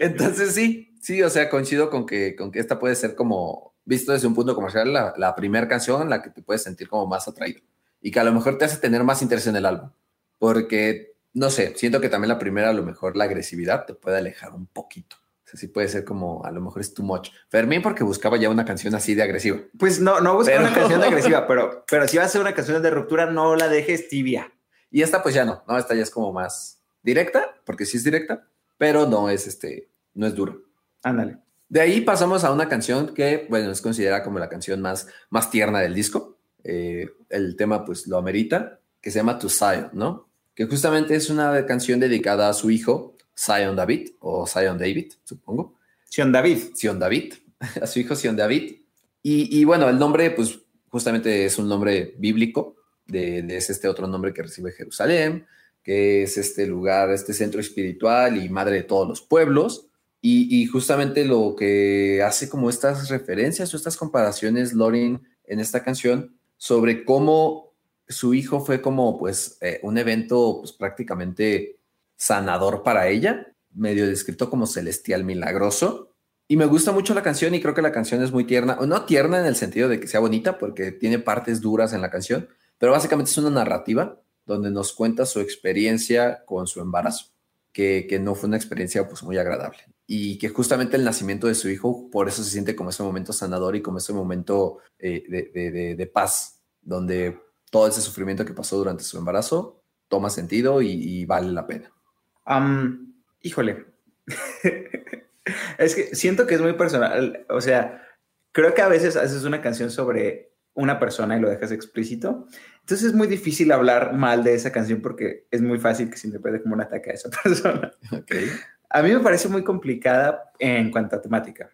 entonces sí, sí, o sea, coincido con que, con que esta puede ser como, visto desde un punto comercial, la, la primera canción en la que te puedes sentir como más atraído y que a lo mejor te hace tener más interés en el álbum. Porque, no sé, siento que también la primera, a lo mejor la agresividad te puede alejar un poquito. O sea, sí puede ser como, a lo mejor es too much. Fermín porque buscaba ya una canción así de agresiva. Pues no, no buscaba pero... una canción de agresiva, pero, pero si va a ser una canción de ruptura, no la dejes tibia. Y esta pues ya no, no, esta ya es como más directa, porque sí es directa, pero no es este, no es duro. Ándale. De ahí pasamos a una canción que, bueno, es considerada como la canción más, más tierna del disco. Eh, el tema, pues, lo amerita, que se llama To Zion, ¿no? Que justamente es una canción dedicada a su hijo, Zion David, o Zion David, supongo. Sion David. Sion David, a su hijo Sion David. Y, y, bueno, el nombre, pues, justamente es un nombre bíblico, de, de es este otro nombre que recibe Jerusalén, que es este lugar, este centro espiritual y madre de todos los pueblos. Y, y, justamente lo que hace como estas referencias o estas comparaciones, Lorin, en esta canción, sobre cómo su hijo fue como pues eh, un evento pues prácticamente sanador para ella, medio descrito como celestial milagroso. Y me gusta mucho la canción y creo que la canción es muy tierna, o no tierna en el sentido de que sea bonita, porque tiene partes duras en la canción, pero básicamente es una narrativa donde nos cuenta su experiencia con su embarazo, que, que, no fue una experiencia pues muy agradable y que justamente el nacimiento de su hijo por eso se siente como ese momento sanador y como ese momento eh, de, de, paz, donde todo ese sufrimiento que pasó durante su embarazo toma sentido y vale la pena. Um, híjole, es que siento que es muy personal, o sea, creo que a veces haces una canción sobre una persona y lo dejas explícito. Entonces es muy difícil hablar mal de esa canción porque es muy fácil que se interprete como un ataque a esa persona. Okay. A mí me parece muy complicada en cuanto a temática.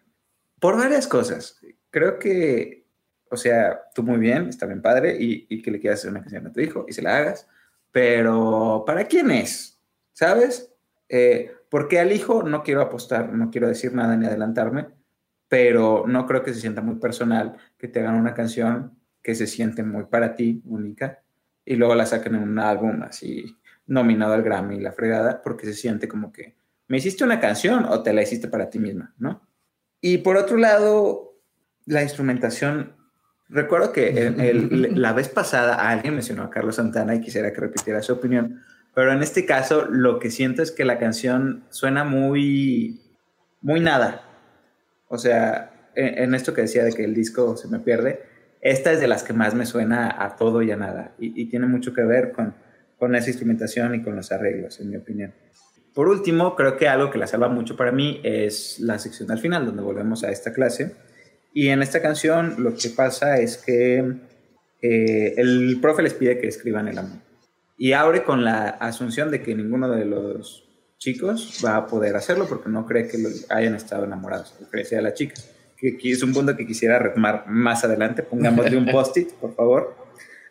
Por varias cosas. Creo que, o sea, tú muy bien, está bien padre, y, y, que le quieras hacer una canción a tu hijo y se la hagas, pero ¿para quién es? ¿Sabes? Eh, porque al hijo no quiero apostar, no quiero decir nada ni adelantarme, pero no creo que se sienta muy personal que te hagan una canción que se siente muy para ti, única, y luego la saquen en un álbum así nominado al Grammy, la fregada, porque se siente como que me hiciste una canción o te la hiciste para ti misma, ¿no? Y por otro lado, la instrumentación, recuerdo que el, el, la vez pasada alguien mencionó a Carlos Santana y quisiera que repitiera su opinión, pero en este caso lo que siento es que la canción suena muy, muy nada, o sea, en, en, esto que decía de que el disco se me pierde, esta es de las que más me suena a todo y a nada. Y, y tiene mucho que ver con, con, esa instrumentación y con los arreglos, en mi opinión. Por último, creo que algo que la salva mucho para mí es la sección al final, donde volvemos a esta clase. Y en esta canción lo que pasa es que eh, el profe les pide que escriban el amor. Y abre con la asunción de que ninguno de los chicos va a poder hacerlo porque no cree que hayan estado enamorados, cree que sea la chica. Que, es un punto que quisiera retomar más adelante, pongámosle un post-it, por favor.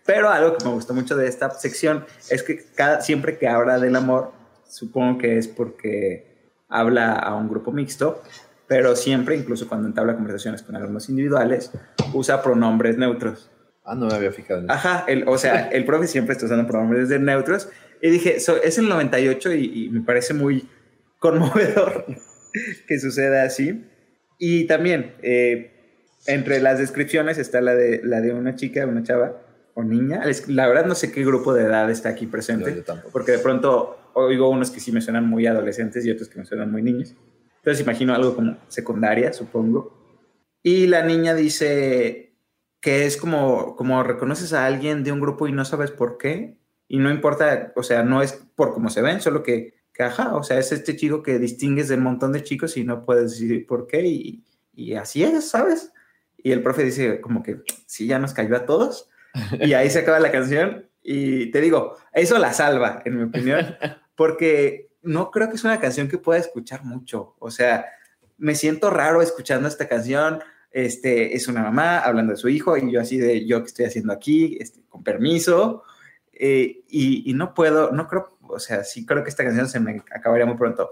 Pero algo que me gustó mucho de esta sección es que cada, siempre que habla del amor, supongo que es porque habla a un grupo mixto, pero siempre, incluso cuando entabla conversaciones con alumnos individuales, usa pronombres neutros. Ah, no me había fijado. Ajá, el, o sea, el profe siempre está usando pronombres de neutros y dije, so, es el 98 y, y, me parece muy conmovedor que suceda así. Y también, eh, entre las descripciones está la de, la de una chica, una chava, o niña. La verdad no sé qué grupo de edad está aquí presente, porque de pronto oigo unos que sí me suenan muy adolescentes y otros que me suenan muy niños. Entonces imagino algo como secundaria, supongo. Y la niña dice que es como, como reconoces a alguien de un grupo y no sabes por qué. Y no importa, o sea, no es por cómo se ven, solo que, que ajá, o sea, es este chico que distingues del montón de chicos y no puedes decir por qué. Y, y así es, ¿sabes? Y el profe dice como que sí, ya nos cayó a todos. Y ahí se acaba la canción. Y te digo, eso la salva, en mi opinión, porque no creo que es una canción que pueda escuchar mucho. O sea, me siento raro escuchando esta canción. Este, es una mamá hablando de su hijo y yo así de yo que estoy haciendo aquí, este, con permiso. Eh, y, y, no puedo, no creo, o sea, sí creo que esta canción se me acabaría muy pronto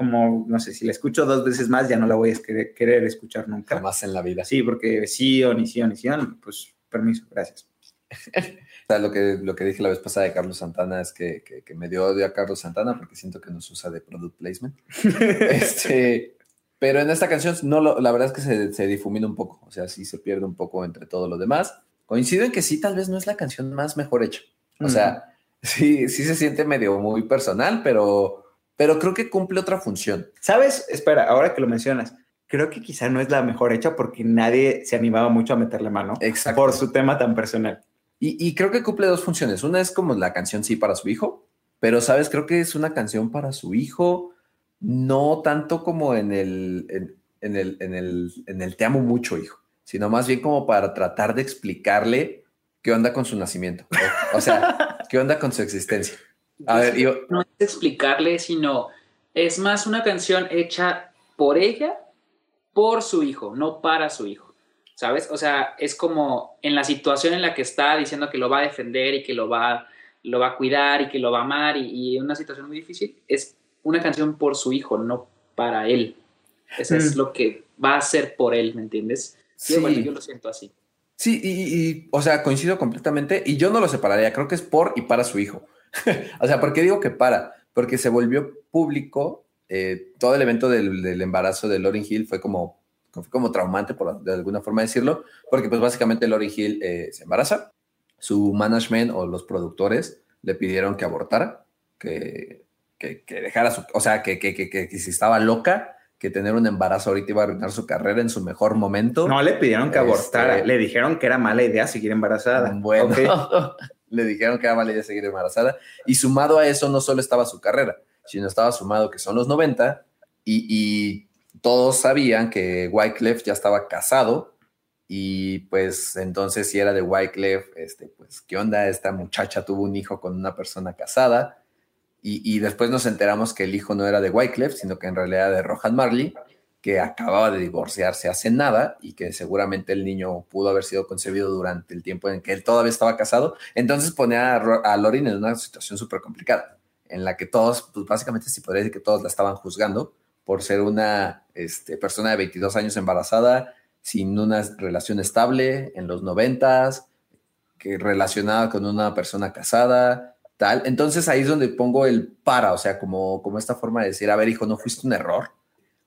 como, no sé, si la escucho dos veces más, ya no la voy a querer, escuchar nunca. Más en la vida. Sí, porque sí o ni sí o ni sí, pues permiso, gracias. o sea, lo que, lo que dije la vez pasada de Carlos Santana es que, que, me dio odio a Carlos Santana porque siento que nos usa de product placement. este, pero en esta canción, no la verdad es que se, se difumina un poco, o sea, sí se pierde un poco entre todo lo demás. Coincido en que sí, tal vez no es la canción más mejor hecha. O sea, sí, sí se siente medio muy personal, pero pero creo que cumple otra función. ¿Sabes? Espera, ahora que lo mencionas, creo que quizá no es la mejor hecha porque nadie se animaba mucho a meterle mano Exacto. por su tema tan personal. Y, creo que cumple dos funciones. Una es como la canción sí para su hijo, pero, ¿sabes? Creo que es una canción para su hijo, no tanto como en el, en, el, en el, en el te amo mucho, hijo, sino más bien como para tratar de explicarle qué onda con su nacimiento. o sea, qué onda con su existencia. A ver, yo... No es explicarle, sino es más una canción hecha por ella, por su hijo, no para su hijo. ¿Sabes? O sea, es como en la situación en la que está diciendo que lo va a defender y que lo va, lo va a cuidar y que lo va a amar y, una situación muy difícil, es una canción por su hijo, no para él. Eso es mm. lo que va a ser por él, ¿me entiendes? Sí, bueno, yo lo siento así. Sí, y, o sea, coincido completamente y yo no lo separaría, creo que es por y para su hijo. o sea, ¿por qué digo que para? Porque se volvió público, eh, todo el evento del, embarazo de Lauryn Hill fue como, fue como traumante, por de alguna forma decirlo, porque pues básicamente Lauryn Hill eh, se embaraza, su management o los productores le pidieron que abortara, que, que, dejara su, o sea, que, que, que, si estaba loca, que tener un embarazo ahorita iba a arruinar su carrera en su mejor momento. No le pidieron que abortara, este, le dijeron que era mala idea seguir embarazada. Bueno, le dijeron que era mala idea seguir embarazada. Y sumado a eso, no solo estaba su carrera, sino estaba sumado que son los 90 y, todos sabían que Wyclef ya estaba casado. Y pues entonces, si era de Wyclef, este, pues, ¿qué onda? Esta muchacha tuvo un hijo con una persona casada. Y, después nos enteramos que el hijo no era de Wyclef, sino que en realidad de Rohan Marley que acababa de divorciarse hace nada y que seguramente el niño pudo haber sido concebido durante el tiempo en que él todavía estaba casado. Entonces ponía a, Lorin en una situación súper complicada, en la que todos, pues básicamente sí podría decir que todos la estaban juzgando por ser una este, persona de 22 años embarazada, sin una relación estable en los noventas, que relacionada con una persona casada, tal. Entonces ahí es donde pongo el para, o sea, como, como esta forma de decir, a ver, hijo, no fuiste un error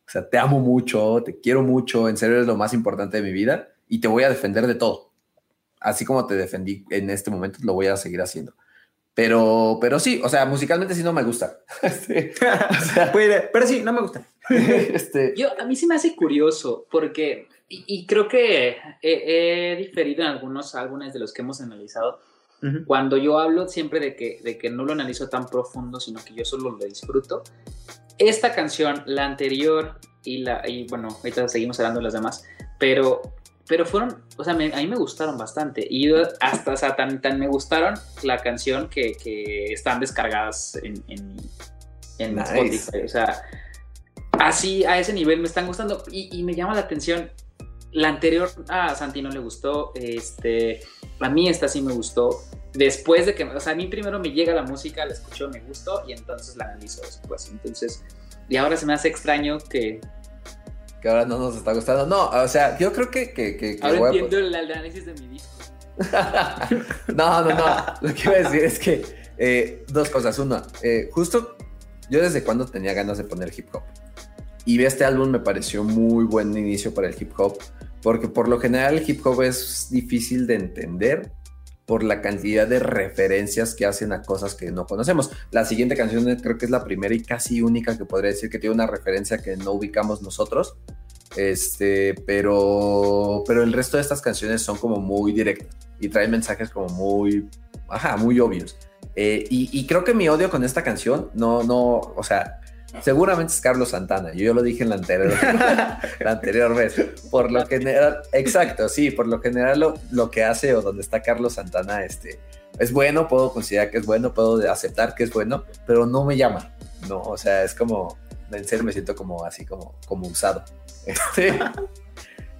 o sea, te amo mucho, te quiero mucho, en serio es lo más importante de mi vida y te voy a defender de todo. Así como te defendí en este momento, lo voy a seguir haciendo. Pero, pero sí, o sea, musicalmente sí no me gusta. Este, pero sí, no me gusta. este, Yo, a mí sí me hace curioso porque, y, creo que he, diferido en algunos álbumes de los que hemos analizado. Cuando yo hablo siempre de que, de que no lo analizo tan profundo, sino que yo solo lo disfruto, esta canción, la anterior y la, y bueno, ahorita seguimos hablando de las demás, pero, pero fueron, o sea, a mí me gustaron bastante. Y hasta, o sea, tan, tan me gustaron la canción que, que están descargadas en, en, en Spotify, o sea, así a ese nivel me están gustando y, y me llama la atención. La anterior a Santi no le gustó, este, a mí esta sí me gustó después de que, o sea, a mí primero me llega la música, la escucho, me gustó y entonces la analizo después. Entonces, y ahora se me hace extraño que... Que ahora no nos está gustando. No, o sea, yo creo que... que, que, ahora entiendo el, análisis de mi disco. no, no, no. Lo que iba a decir es que eh, dos cosas. Una, eh, justo yo desde cuando tenía ganas de poner hip hop. Y este álbum me pareció muy buen inicio para el hip hop, porque por lo general el hip hop es difícil de entender por la cantidad de referencias que hacen a cosas que no conocemos. La siguiente canción creo que es la primera y casi única que podría decir que tiene una referencia que no ubicamos nosotros. Este, pero, pero el resto de estas canciones son como muy directas y traen mensajes como muy, ajá, muy obvios. Eh, y, y, creo que mi odio con esta canción, no, no, o sea, seguramente es Carlos Santana. Yo, yo lo dije en la anterior, la anterior vez. Por lo general, exacto, sí, por lo general lo, lo, que hace o donde está Carlos Santana, este, es bueno, puedo considerar que es bueno, puedo aceptar que es bueno, pero no me llama. No, o sea, es como, en serio me siento como así, como, como usado. Este,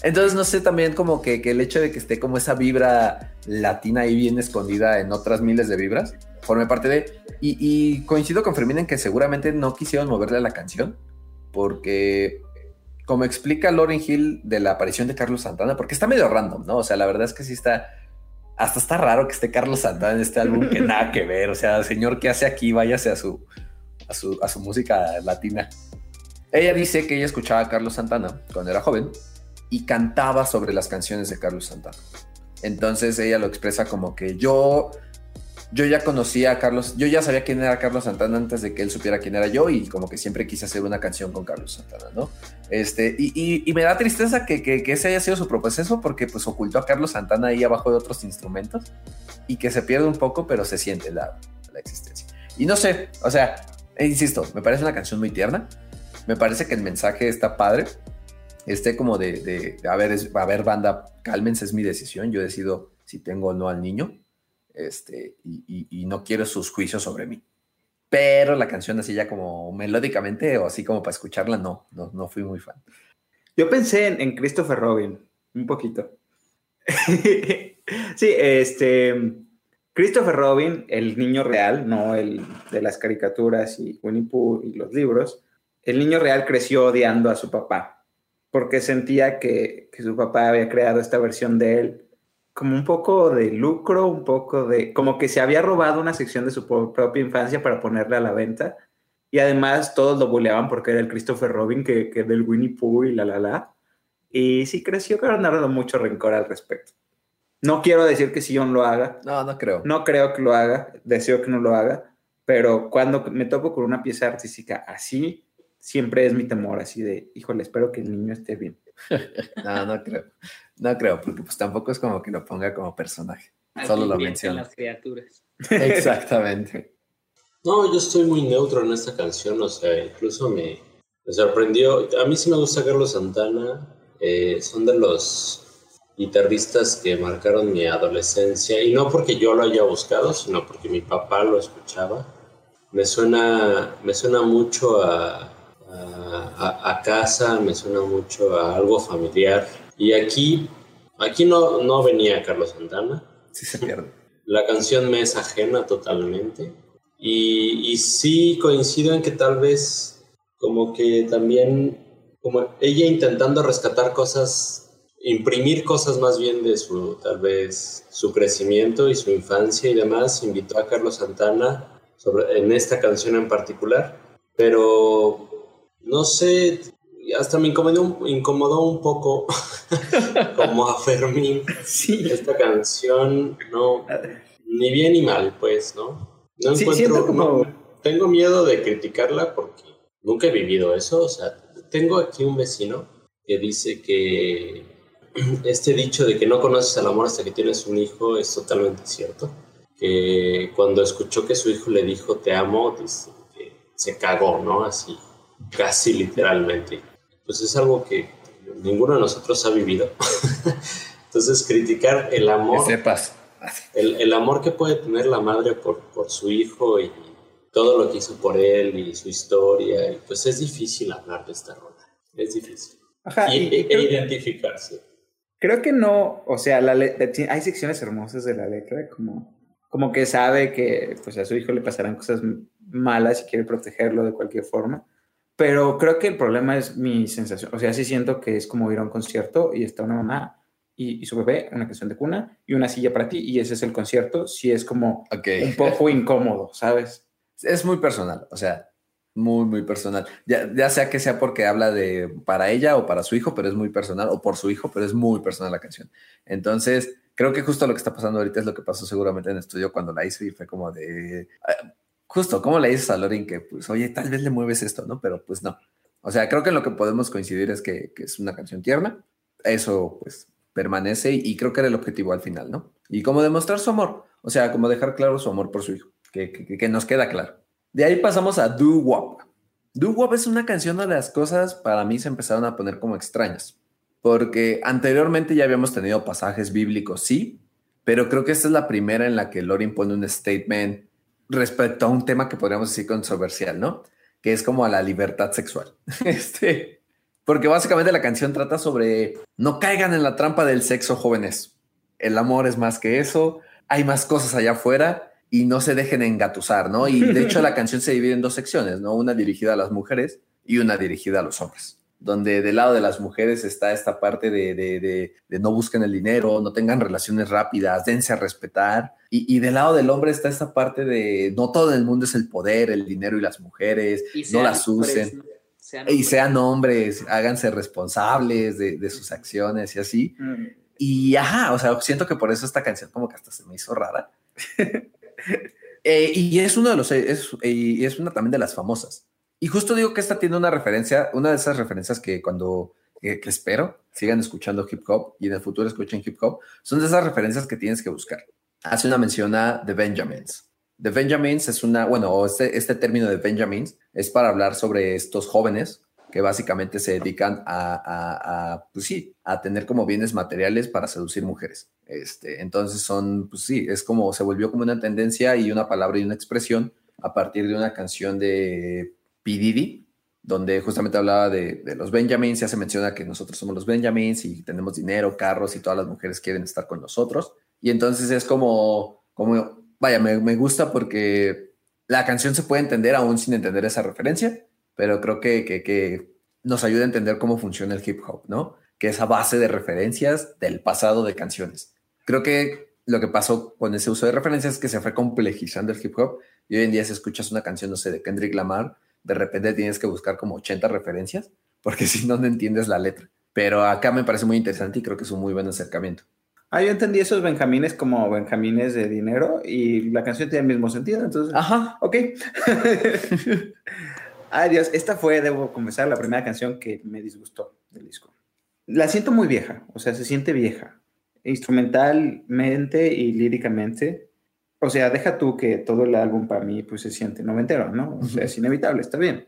entonces, no sé, también como que, que, el hecho de que esté como esa vibra latina ahí bien escondida en otras miles de vibras, forme parte de... Y, coincido con Fermín en que seguramente no quisieron moverle la canción, porque como explica Lauren Hill de la aparición de Carlos Santana, porque está medio random, ¿no? O sea, la verdad es que sí está... Hasta está raro que esté Carlos Santana en este álbum que nada que ver. O sea, señor, ¿qué hace aquí? Váyase a su, a su, a su música latina. Ella dice que ella escuchaba a Carlos Santana cuando era joven y cantaba sobre las canciones de Carlos Santana. Entonces ella lo expresa como que yo, yo ya conocía a Carlos, yo ya sabía quién era Carlos Santana antes de que él supiera quién era yo y como que siempre quise hacer una canción con Carlos Santana, ¿no? Este, y, y, me da tristeza que, que, ese haya sido su proceso porque pues ocultó a Carlos Santana ahí abajo de otros instrumentos y que se pierde un poco, pero se siente la, la existencia. Y no sé, o sea, e insisto, me parece una canción muy tierna, me parece que el mensaje está padre. Este como de, de, a, ver, a ver, banda, cálmense, es mi decisión. Yo decido si tengo o no al niño. Este, y, no quiero sus juicios sobre mí. Pero la canción así ya como melódicamente o así como para escucharla, no, no, no fui muy fan. Yo pensé en, en Christopher Robin, un poquito. sí, este, Christopher Robin, el niño real, no el de las caricaturas y Winnie Pooh y los libros, el niño real creció odiando a su papá, porque sentía que, que, su papá había creado esta versión de él como un poco de lucro, un poco de, como que se había robado una sección de su propia infancia para ponerla a la venta. Y además todos lo buleaban porque era el Christopher Robin que, que del Winnie Pooh y la la la. Y sí creció ganando mucho rencor al respecto. No quiero decir que Sion lo haga. No, no creo. No creo que lo haga. Deseo que no lo haga. Pero cuando me topo con una pieza artística así, siempre es mi temor, así de, híjole, espero que el niño esté bien. no, no creo. No creo, porque pues tampoco es como que lo ponga como personaje. Aquí Solo lo menciona. las criaturas. Exactamente. No, yo estoy muy neutro en esta canción, o sea, incluso me, me sorprendió. A mí sí me gusta Carlos Santana. Eh, son de los guitarristas que marcaron mi adolescencia y no porque yo lo haya buscado, sino porque mi papá lo escuchaba. Me suena, me suena mucho a, a, a, casa, me suena mucho a algo familiar. Y aquí, aquí no, no venía Carlos Santana. Sí se pierde. La canción me es ajena totalmente. Y, y sí coincido en que tal vez como que también, como ella intentando rescatar cosas imprimir cosas más bien de su, tal vez, su crecimiento y su infancia y demás. Invitó a Carlos Santana sobre, en esta canción en particular, pero no sé, hasta me incomodó, incomodó un poco como a Fermín. Sí. Esta canción, no, ni bien ni mal, pues, ¿no? No Sí, encuentro, siento como- no, tengo miedo de criticarla porque nunca he vivido eso, o sea, tengo aquí un vecino que dice que este dicho de que no conoces al amor hasta que tienes un hijo es totalmente cierto. Que cuando escuchó que su hijo le dijo te amo, dice que se cagó, ¿no? Así, casi literalmente. Pues es algo que ninguno de nosotros ha vivido. Entonces, criticar el Que amor, sepas. el, el amor que puede tener la madre por, por su hijo y todo lo que hizo por él y su historia, y pues es difícil hablar de esta rola. Es difícil. Ajá, y, y- y e creo- identificarse. Creo que no, o sea, la hay secciones hermosas de la letra, como, como que sabe que pues, a su hijo le pasarán cosas malas y quiere protegerlo de cualquier forma. Pero creo que el problema es mi sensación. O sea, sí siento que es como ir a un concierto y está una mamá y, y su bebé, una canción de cuna y una silla para ti, y ese es el concierto. Sí es como Ok. un poco incómodo, ¿sabes? Es muy personal. O sea, Muy, muy personal. Ya, ya sea que sea porque habla de para ella o para su hijo, pero es muy personal, o por su hijo, pero es muy personal la canción. Entonces, creo que justo lo que está pasando ahorita es lo que pasó seguramente en el estudio cuando la hice y fue como de, justo, ¿cómo le dices a Lorin que, pues, oye, tal vez le mueves esto, ¿no? Pero pues no. O sea, creo que en lo que podemos coincidir es que, que es una canción tierna. Eso, pues, permanece y creo que era el objetivo al final, ¿no? Y como demostrar su amor, o sea, como dejar claro su amor por su hijo, que, que, que nos queda claro. De ahí pasamos a Do Wop. Do Wop es una canción donde las cosas para mí se empezaron a poner como extrañas, porque anteriormente ya habíamos tenido pasajes bíblicos, sí, pero creo que esta es la primera en la que Lorin pone un statement respecto a un tema que podríamos decir controversial, ¿no? Que es como a la libertad sexual. Este, porque básicamente la canción trata sobre no caigan en la trampa del sexo jóvenes. El amor es más que eso, hay más cosas allá afuera y no se dejen engatusar, ¿no? Y de hecho la canción se divide en dos secciones, ¿no? Una dirigida a las mujeres y una dirigida a los hombres, donde del lado de las mujeres está esta parte de, de, de, de no busquen el dinero, no tengan relaciones rápidas, dense a respetar, y, y, del lado del hombre está esta parte de no todo el mundo es el poder, el dinero y las mujeres, y no las usen. Hombres, sean y sean hombres, háganse responsables de, de sus acciones y así. Mm. Y ajá, o sea, siento que por eso esta canción como que hasta se me hizo rara. eh, y es uno de los, es, y es una también de las famosas. Y justo digo que esta tiene una referencia, una de esas referencias que cuando, que, espero, sigan escuchando hip hop y en el futuro escuchen hip hop, son de esas referencias que tienes que buscar. Hace una mención a The Benjamins. The Benjamins es una, bueno, este, este término de Benjamins es para hablar sobre estos jóvenes que básicamente se dedican a, a, a, pues sí, a tener como bienes materiales para seducir mujeres. Este, entonces son, pues sí, es como, se volvió como una tendencia y una palabra y una expresión a partir de una canción de P. Diddy, donde justamente hablaba de, de los Benjamins, ya se menciona que nosotros somos los Benjamins y tenemos dinero, carros y todas las mujeres quieren estar con nosotros. Y entonces es como, como vaya, me, me gusta porque la canción se puede entender aún sin entender esa referencia pero creo que, que, que, nos ayuda a entender cómo funciona el hip hop, ¿no? Que es a base de referencias del pasado de canciones. Creo que lo que pasó con ese uso de referencias es que se fue complejizando el hip hop y hoy en día si escuchas una canción, no sé, de Kendrick Lamar, de repente tienes que buscar como 80 referencias porque si no, no entiendes la letra. Pero acá me parece muy interesante y creo que es un muy buen acercamiento. Ah, yo entendí esos benjamines como benjamines de dinero y la canción tiene el mismo sentido, entonces. Ajá. Ok. Ay, Dios, esta fue, debo confesar, la primera canción que me disgustó del disco. La siento muy vieja, o sea, se siente vieja, instrumentalmente y líricamente. O sea, deja tú que todo el álbum para mí pues se siente noventero, ¿no? O sea, es inevitable, está bien.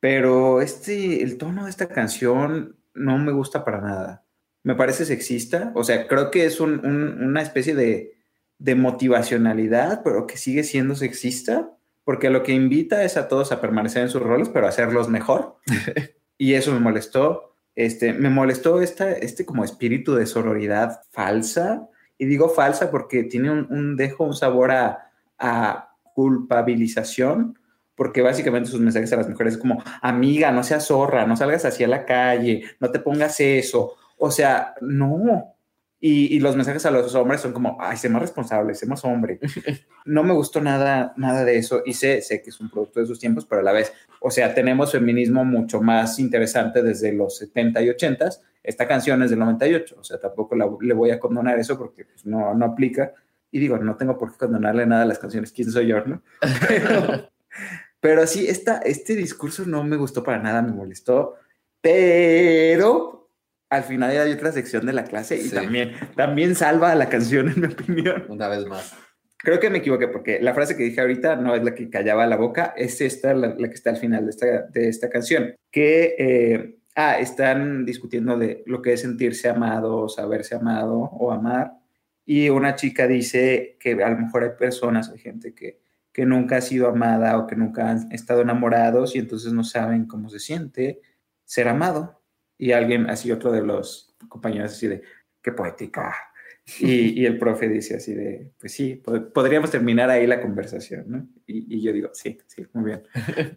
Pero este, el tono de esta canción no me gusta para nada. Me parece sexista, o sea, creo que es un, un, una especie de, de motivacionalidad, pero que sigue siendo sexista porque lo que invita es a todos a permanecer en sus roles, pero a hacerlos mejor. y eso me molestó. Este, me molestó esta, este como espíritu de sororidad falsa. Y digo falsa porque tiene un, un dejo, un sabor a, a, culpabilización, porque básicamente sus mensajes a las mujeres es como, amiga, no seas zorra, no salgas hacia la calle, no te pongas eso. O sea, no, y, y, los mensajes a los hombres son como, ay, sé más responsable, sé más hombre. No me gustó nada, nada de eso y sé, sé que es un producto de sus tiempos, pero a la vez, o sea, tenemos feminismo mucho más interesante desde los 70 y 80. Esta canción es del 98, o sea, tampoco la, le voy a condonar eso porque pues, no, no aplica. Y digo, no tengo por qué condonarle nada a las canciones, ¿quién soy yo, no? Pero, pero sí, esta, este discurso no me gustó para nada, me molestó, pero al final hay otra sección de la clase y sí. también, también salva a la canción, en mi opinión. Una vez más. Creo que me equivoqué porque la frase que dije ahorita no es la que callaba la boca, es esta la, la que está al final de esta, de esta canción. Que, eh, ah, están discutiendo de lo que es sentirse amado, saberse amado o amar. Y una chica dice que a lo mejor hay personas, hay gente que, que nunca ha sido amada o que nunca han estado enamorados y entonces no saben cómo se siente ser amado y alguien, así otro de los compañeros, así de, qué poética. Y, y el profe dice así de, pues sí, pod podríamos terminar ahí la conversación, ¿no? Y, y, yo digo, sí, sí, muy bien.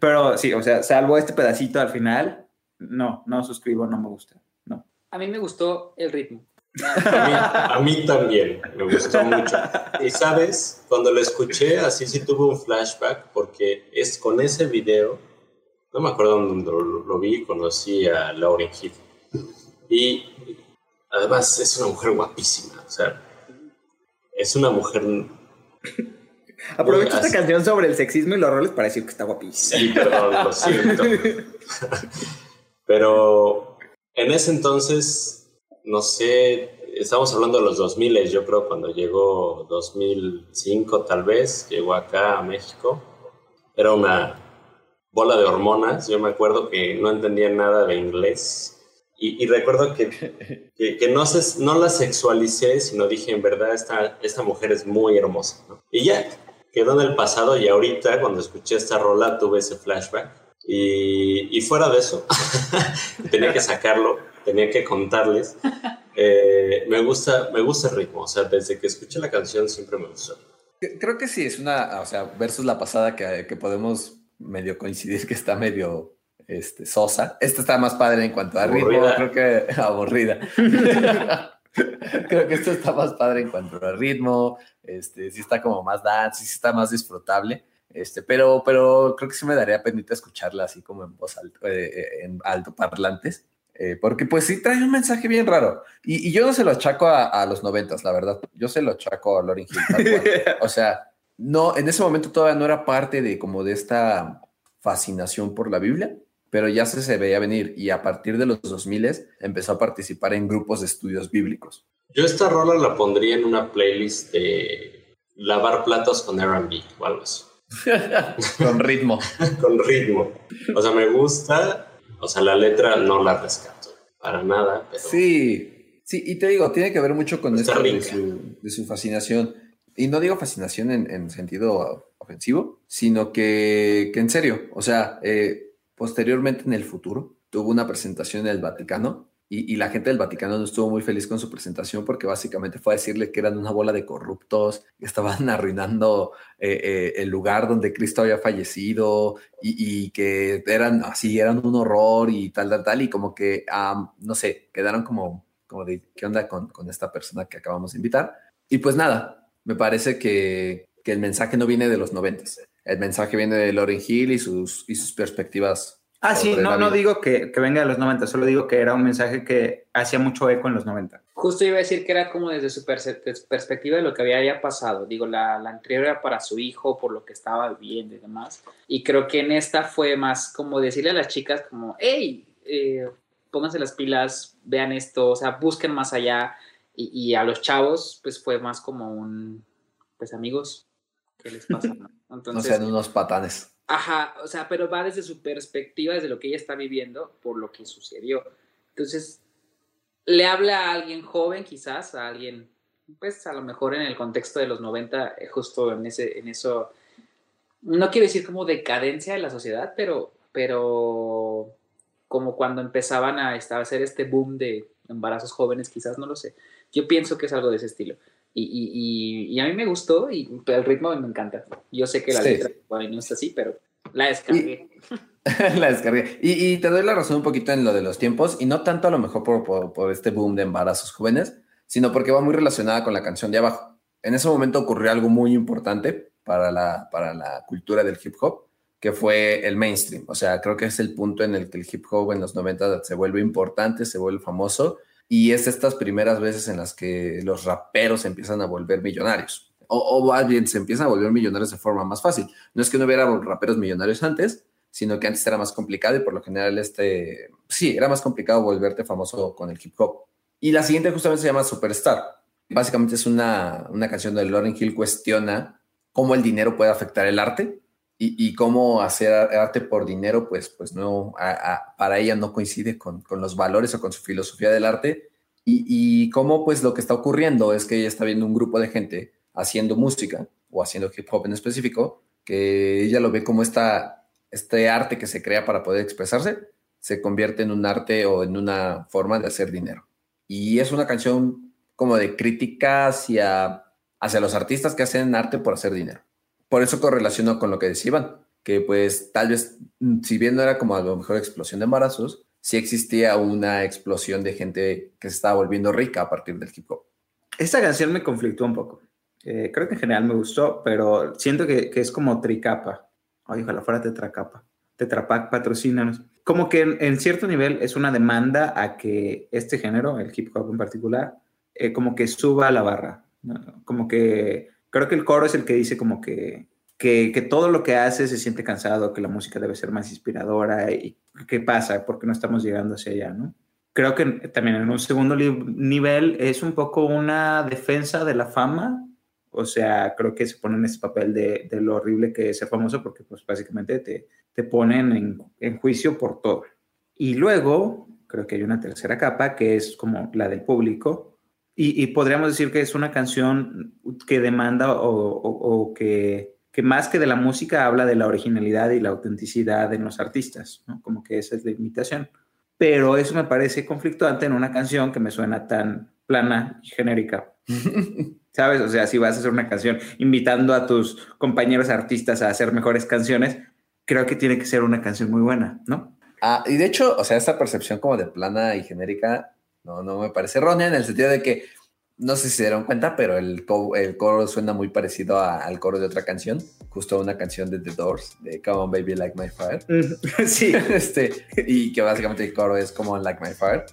Pero sí, o sea, salvo este pedacito al final, no, no suscribo, no me gusta, no. A mí me gustó el ritmo. A mí, a mí también, me gustó mucho. Y sabes, cuando lo escuché, así sí tuve un flashback, porque es con ese video no me acuerdo dónde lo, lo vi, conocí a Lauren Hill. Y además es una mujer guapísima, o sea, es una mujer... Aprovecho esta canción sobre el sexismo y los roles para decir que está guapísima. Sí, perdón, lo siento. Pero en ese entonces, no sé, estamos hablando de los 2000, yo creo cuando llegó 2005 tal vez, llegó acá a México. Era una bola de hormonas, yo me acuerdo que no entendía nada de inglés. Y, recuerdo que, que, no, se, no la sexualicé, sino dije, en verdad, esta, esta mujer es muy hermosa. Y ya, quedó en el pasado y ahorita cuando escuché esta rola tuve ese flashback. Y, y fuera de eso, tenía que sacarlo, tenía que contarles. Eh, me, gusta, me gusta el ritmo, o sea, desde que escuché la canción siempre me gustó. Creo que sí, es una, o sea, versus la pasada que, que podemos medio coincidir que está medio este, sosa. Esta está más padre en cuanto a ritmo, creo que aburrida. creo que esto está más padre en cuanto a ritmo, este, sí está como más dance, sí está más disfrutable. Este, pero, pero creo que sí me daría penita escucharla así como en voz alto, eh, en alto parlantes. Eh, porque pues sí trae un mensaje bien raro. Y, yo no se lo achaco a, los noventas, la verdad. Yo se lo achaco a Lauryn Hill. o sea, no, en ese momento todavía no era parte de como de esta fascinación por la Biblia, pero ya se, se veía venir y a partir de los 2000 empezó a participar en grupos de estudios bíblicos. Yo esta rola la pondría en una playlist de lavar platos con R&B o algo así. Con ritmo. con ritmo. O sea, me gusta, o sea, la letra no la rescato para nada. Pero sí, sí, y te digo, tiene que ver mucho con esto de su, de su, fascinación. Y no digo fascinación en, en sentido ofensivo, sino que, que, en serio, o sea, eh, posteriormente en el futuro tuvo una presentación en el Vaticano y, la gente del Vaticano no estuvo muy feliz con su presentación porque básicamente fue a decirle que eran una bola de corruptos, que estaban arruinando eh, eh, el lugar donde Cristo había fallecido y, que eran así, eran un horror y tal, tal, tal. Y como que, no sé, quedaron como, como de, ¿qué onda con, con, esta persona que acabamos de invitar? Y pues nada, me parece que, que el mensaje no viene de los noventas. El mensaje viene de Lauren Hill y sus, y sus perspectivas Ah, sí, no, no digo que, venga de los 90, solo digo que era un mensaje que hacía mucho eco en los 90. Justo iba a decir que era como desde su perspectiva de lo que había ya pasado. Digo, la, la anterior era para su hijo, por lo que estaba viviendo y demás. Y creo que en esta fue más como decirle a las chicas como, hey, eh, pónganse las pilas, vean esto, o sea, busquen más allá. Y, y, a los chavos, pues fue más como un, pues amigos, ¿qué les pasa? Entonces, no sean unos patanes. Ajá, o sea, pero va desde su perspectiva, desde lo que ella está viviendo, por lo que sucedió. Entonces, le habla a alguien joven, quizás, a alguien, pues a lo mejor en el contexto de los 90, eh, justo en, ese, en eso, no quiero decir como decadencia de la sociedad, pero, pero como cuando empezaban a establecer este boom de embarazos jóvenes, quizás, no lo sé. Yo pienso que es algo de ese estilo. Y, y, a mí me gustó y el ritmo me encanta. Yo sé que la letra bueno, no está así, pero la descargué. la descargué. Y, te doy la razón un poquito en lo de los tiempos, y no tanto a lo mejor por, por, este boom de embarazos jóvenes, sino porque va muy relacionada con la canción de abajo. En ese momento ocurrió algo muy importante para la, para la cultura del hip hop, que fue el mainstream. O sea, creo que es el punto en el que el hip hop en los 90 se vuelve importante, se vuelve famoso y es estas primeras veces en las que los raperos empiezan a volver millonarios. O, o bien se empiezan a volver millonarios de forma más fácil. No es que no hubiera raperos millonarios antes, sino que antes era más complicado y por lo general este, sí, era más complicado volverte famoso con el hip hop. Y la siguiente justamente se llama Superstar. Básicamente es una, una canción donde Lauren Hill cuestiona cómo el dinero puede afectar el arte y, cómo hacer arte por dinero, pues, pues no, para ella no coincide con, con, los valores o con su filosofía del arte. Y, cómo pues lo que está ocurriendo es que ella está viendo un grupo de gente haciendo música o haciendo hip hop en específico, que ella lo ve como esta, este arte que se crea para poder expresarse, se convierte en un arte o en una forma de hacer dinero. Y es una canción como de crítica hacia, hacia los artistas que hacen arte por hacer dinero por eso correlaciono con lo que decían, que pues tal vez, mm, si bien no era como a lo mejor explosión de embarazos, sí existía una explosión de gente que se estaba volviendo rica a partir del hip hop. Esta canción me conflictó un poco. Eh, creo que en general me gustó, pero siento que, es como tricapa. Ay, ojalá fuera tetracapa. Tetrapac, patrocínanos. Como que en, cierto nivel es una demanda a que este género, el hip hop en particular, eh, como que suba la barra. Como que creo que el coro es el que dice como que, que, que, todo lo que hace se siente cansado, que la música debe ser más inspiradora y qué pasa, porque no estamos llegando hacia allá, ¿no? Creo que también en un segundo nivel es un poco una defensa de la fama o sea, creo que se pone en ese papel de, de, lo horrible que es ser famoso porque pues básicamente te, te ponen en, en, juicio por todo. Y luego creo que hay una tercera capa que es como la del público y, y podríamos decir que es una canción que demanda o, o, que, que, más que de la música habla de la originalidad y la autenticidad en los artistas, ¿no? Como que esa es la invitación. Pero eso me parece conflictuante en una canción que me suena tan plana y genérica. ¿sabes? O sea, si vas a hacer una canción invitando a tus compañeros artistas a hacer mejores canciones, creo que tiene que ser una canción muy buena, ¿no? Ah, y de hecho, o sea, esta percepción como de plana y genérica, no, no me parece errónea en el sentido de que no sé si se dieron cuenta, pero el, el coro suena muy parecido al coro de otra canción, justo una canción de The Doors, de Come on Baby Like My Fire. sí. Este, y que básicamente el coro es como Like My Fire.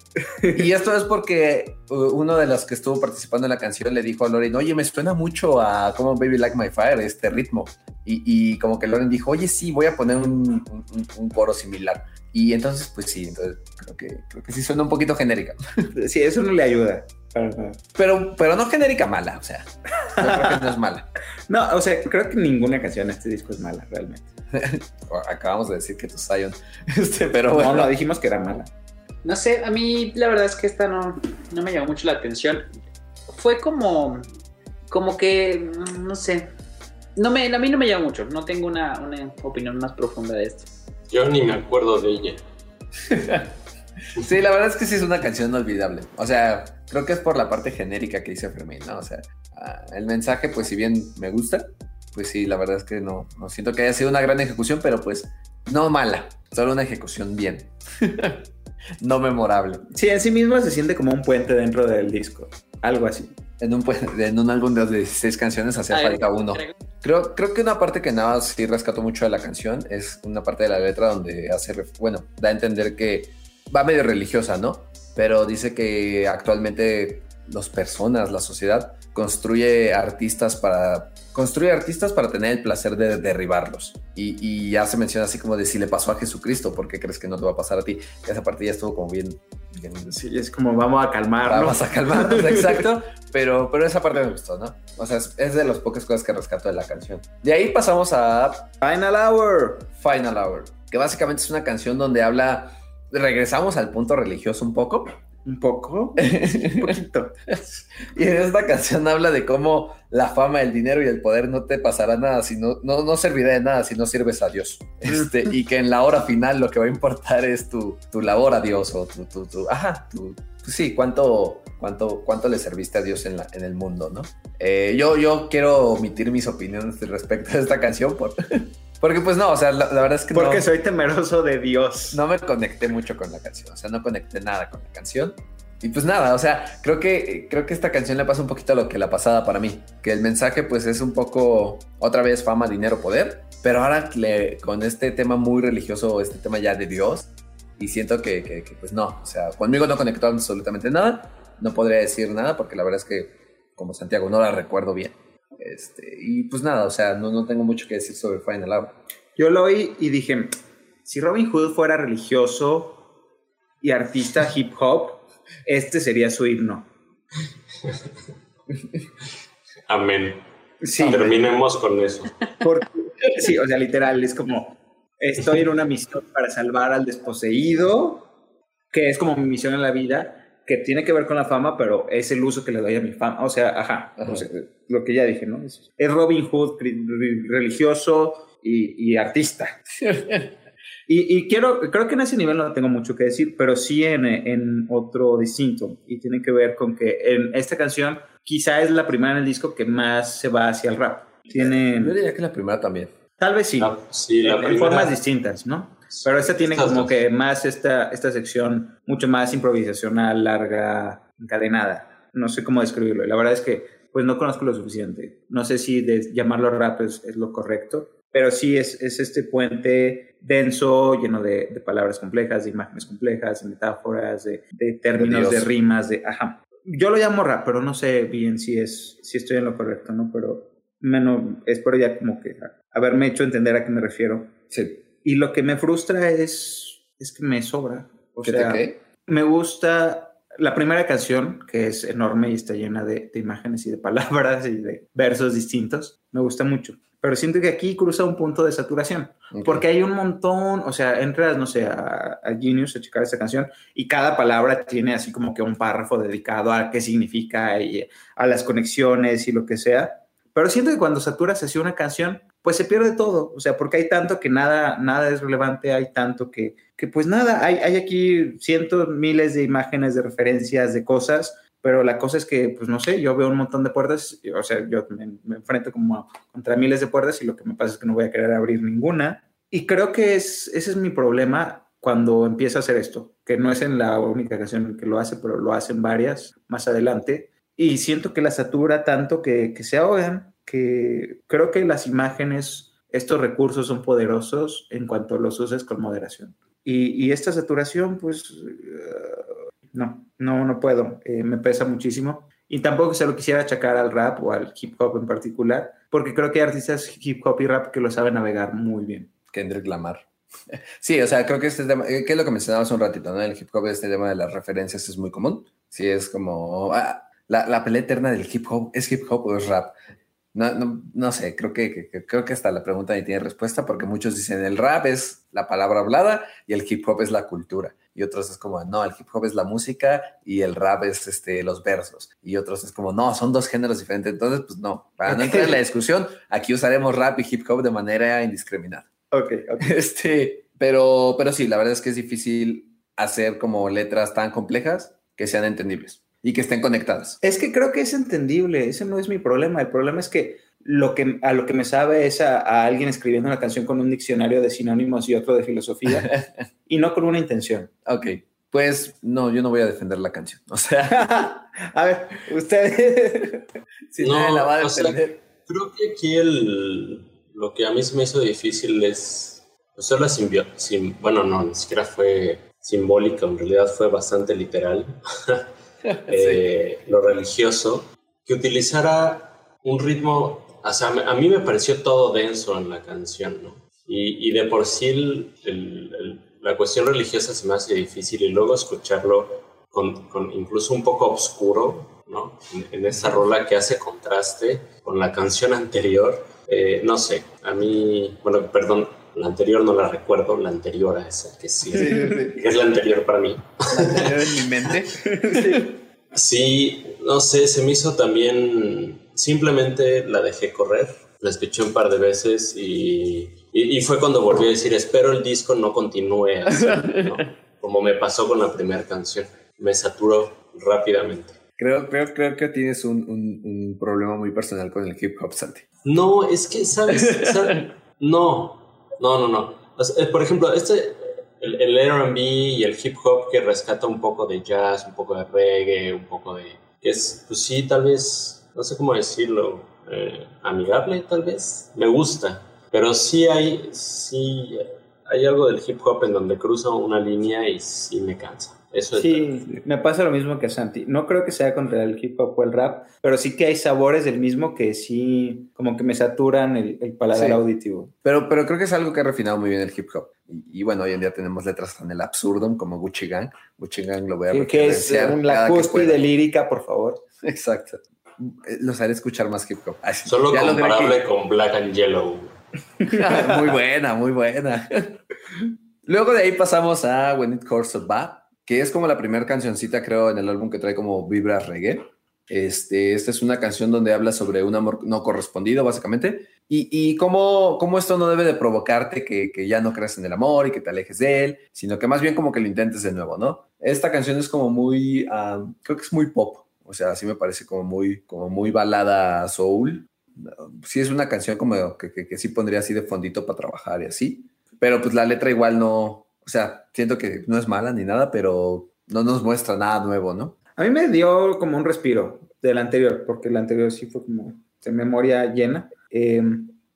Y esto es porque uno de los que estuvo participando en la canción le dijo a Loren, oye, me suena mucho a Come on Baby Like My Fire, este ritmo. Y, y como que Loren dijo, oye, sí, voy a poner un, un, un coro similar. Y entonces, pues sí, entonces creo que, creo que sí suena un poquito genérica. Sí, eso no le ayuda. Pero, pero no genérica mala, o sea, creo que no es mala. No, o sea, creo que ninguna canción de este disco es mala, realmente. Acabamos de decir que tu Zion, este, pero bueno. No, no, dijimos que era mala. No sé, a mí la verdad es que esta no, no me llamó mucho la atención. Fue como, como que, mm, no sé, no me, a mí no me llama mucho, no tengo una, una opinión más profunda de esto. Yo ni me acuerdo de ella. Sí, la verdad es que sí es una canción inolvidable. O sea, creo que es por la parte genérica que dice Fermín, ¿no? O sea, ah, el mensaje, pues si bien me gusta, pues sí, la verdad es que no, no siento que haya sido una gran ejecución, pero pues no mala, solo una ejecución bien. no memorable. Sí, en sí mismo se siente como un puente dentro del disco, algo así. En un, en un álbum de 16 canciones hacía falta uno. Creo, creo que una parte que nada sí rescato mucho de la canción es una parte de la letra donde hace, bueno, da a entender que va medio religiosa, ¿no? Pero dice que actualmente las personas, la sociedad, construye artistas para construye artistas para tener el placer de derribarlos. Y, ya se menciona así como de si le pasó a Jesucristo, ¿por qué crees que no te va a pasar a ti? Esa parte ya estuvo como bien... sí, es como vamos a calmarnos. Vamos a calmarnos, exacto. Pero, pero esa parte me gustó, ¿no? O sea, es, es de las pocas cosas que rescato de la canción. De ahí pasamos a... Final Hour. Final Hour. Que básicamente es una canción donde habla regresamos al punto religioso un poco. Un poco, un poquito. y en esta canción habla de cómo la fama, el dinero y el poder no te pasará nada, si no, no, servirá de nada si no sirves a Dios. Este, y que en la hora final lo que va a importar es tu, tu labor a Dios o tu, tu, tu ajá, tu, sí, cuánto, cuánto, cuánto le serviste a Dios en, la, en el mundo, ¿no? Eh, yo, yo quiero omitir mis opiniones respecto a esta canción por, porque pues no, o sea, la, verdad es que Porque soy temeroso de Dios. No me conecté mucho con la canción, o sea, no conecté nada con la canción. Y pues nada, o sea, creo que, creo que esta canción le pasa un poquito a lo que la pasada para mí, que el mensaje pues es un poco, otra vez, fama, dinero, poder, pero ahora con este tema muy religioso, este tema ya de Dios, y siento que, que, que, pues no, o sea, conmigo no conectó absolutamente nada, no podría decir nada porque la verdad es que como Santiago no la recuerdo bien. Este, y pues nada, o sea, no, no tengo mucho que decir sobre Final Hour. Yo lo oí y dije, si Robin Hood fuera religioso y artista hip hop, este sería su himno. Amén. Sí. Terminemos con eso. sí, o sea, literal, es como, estoy en una misión para salvar al desposeído, que es como mi misión en la vida, que tiene que ver con la fama, pero es el uso que le doy a mi fama. O sea, ajá, lo que ya dije, ¿no? Es, Robin Hood religioso y, artista. y, quiero, creo que en ese nivel no tengo mucho que decir, pero sí en, en otro distinto. Y tiene que ver con que en esta canción quizá es la primera en el disco que más se va hacia el rap. Tiene... Yo diría que la primera también. Tal vez sí. sí la en formas distintas, ¿no? Pero esta tiene como que más esta, esta sección mucho más improvisacional, larga, encadenada. No sé cómo describirlo. La verdad es que pues no conozco lo suficiente. No sé si de llamarlo rap es, es lo correcto, pero sí es, es, este puente denso, lleno de, de, palabras complejas, de imágenes complejas, de metáforas, de, de términos, de, rimas, de... Ajá. Yo lo llamo rap, pero no sé bien si, es, si estoy en lo correcto, ¿no? Pero menos, espero ya como que haberme hecho entender a qué me refiero. Sí. Y lo que me frustra es, es que me sobra. O ¿Qué sea, te me gusta la primera canción, que es enorme y está llena de, de, imágenes y de palabras y de versos distintos, me gusta mucho. Pero siento que aquí cruza un punto de saturación, okay. porque hay un montón, o sea, entras, no sé, a, a, Genius a checar esta canción y cada palabra tiene así como que un párrafo dedicado a qué significa y a las conexiones y lo que sea. Pero siento que cuando saturas así una canción, pues se pierde todo, o sea, porque hay tanto que nada, nada es relevante, hay tanto que, que pues nada, hay, aquí cientos, miles de imágenes, de referencias, de cosas, pero la cosa es que, pues no sé, yo veo un montón de puertas, o sea, yo me, me enfrento como contra miles de puertas y lo que me pasa es que no voy a querer abrir ninguna. Y creo que es, ese es mi problema cuando empiezo a hacer esto, que no es en la única canción que lo hace, pero lo hacen varias más adelante. Y siento que la satura tanto que, que se ahogan, que creo que las imágenes, estos recursos son poderosos en cuanto los uses con moderación. Y, y esta saturación, pues, uh, no, no, no puedo, eh, me pesa muchísimo. Y tampoco se lo quisiera achacar al rap o al hip hop en particular, porque creo que hay artistas hip hop y rap que lo saben navegar muy bien. Kendrick Lamar. Sí, o sea, creo que este tema, que es lo que mencionabas un ratito, ¿no? El hip hop, este tema de las referencias es muy común. Sí, es como ah, la, la, pelea eterna del hip hop, ¿es hip hop o es rap? No, no, no sé, creo que, que, creo que hasta la pregunta ni tiene respuesta porque muchos dicen el rap es la palabra hablada y el hip hop es la cultura. Y otros es como, no, el hip hop es la música y el rap es este, los versos. Y otros es como, no, son dos géneros diferentes. Entonces, pues no, para no entrar en la discusión, aquí usaremos rap y hip hop de manera indiscriminada. Ok, ok. Este, pero, pero sí, la verdad es que es difícil hacer como letras tan complejas que sean entendibles y que estén conectadas. Es que creo que es entendible, ese no es mi problema. El problema es que lo que a lo que me sabe es a, a alguien escribiendo una canción con un diccionario de sinónimos y otro de filosofía y no con una intención. Ok, pues no, yo no voy a defender la canción. O sea, a ver, usted si no, la va a defender. O sea, creo que aquí el, lo que a mí se me hizo difícil es hacer la simbiosis. Sim, bueno, no, ni siquiera fue simbólica, en realidad fue bastante literal. eh, sí. Lo religioso, que utilizara un ritmo, o sea, a mí me pareció todo denso en la canción, ¿no? Y, y de por sí el, el, el, la cuestión religiosa se me hace difícil y luego escucharlo con, con incluso un poco oscuro, ¿no? En, en, esa rola que hace contraste con la canción anterior, eh, no sé, a mí, bueno, perdón, la anterior no la recuerdo, la anterior a esa, que sí, sí, sí. es la anterior para mí. La anterior en mi mente. sí. sí, no sé, se me hizo también, simplemente la dejé correr, la escuché un par de veces y, y, y fue cuando volví a decir, espero el disco no continúe así, ¿no? como me pasó con la primera canción, me saturó rápidamente. Creo, creo, creo que tienes un, un, un problema muy personal con el hip hop, Santi. No, es que, ¿sabes? ¿sabes? No, no, no, no. Sea, por ejemplo, este, el, RB y el hip hop que rescata un poco de jazz, un poco de reggae, un poco de. Es, pues sí, tal vez, no sé cómo decirlo, eh, amigable, tal vez. Me gusta. Pero sí hay, sí hay algo del hip hop en donde cruza una línea y sí me cansa. Eso sí, es me pasa lo mismo que a Santi. No creo que sea contra el hip hop o el rap, pero sí que hay sabores del mismo que sí, como que me saturan el, el paladar sí. auditivo. Pero, pero creo que es algo que ha refinado muy bien el hip hop. Y, y, bueno, hoy en día tenemos letras tan el absurdo como Gucci Gang. Gucci Gang lo voy a sí, Que es la cúspide lírica, por favor. Exacto. Los haré escuchar más hip hop. Así, Solo comparable que... con Black and Yellow. muy buena, muy buena. Luego de ahí pasamos a When It Comes to Bad que es como la primera cancioncita, creo, en el álbum que trae como vibra reggae. Este, esta es una canción donde habla sobre un amor no correspondido, básicamente, y, y cómo, cómo, esto no debe de provocarte que, que, ya no creas en el amor y que te alejes de él, sino que más bien como que lo intentes de nuevo, ¿no? Esta canción es como muy, creo que es muy pop, o sea, así me parece como muy, como muy balada soul. Sí es una canción como que, que, que sí pondría así de fondito para trabajar y así, pero pues la letra igual no, o sea, siento que no es mala ni nada, pero no nos muestra nada nuevo, ¿no? A mí me dio como un respiro del anterior, porque el anterior sí fue como de memoria llena. Eh,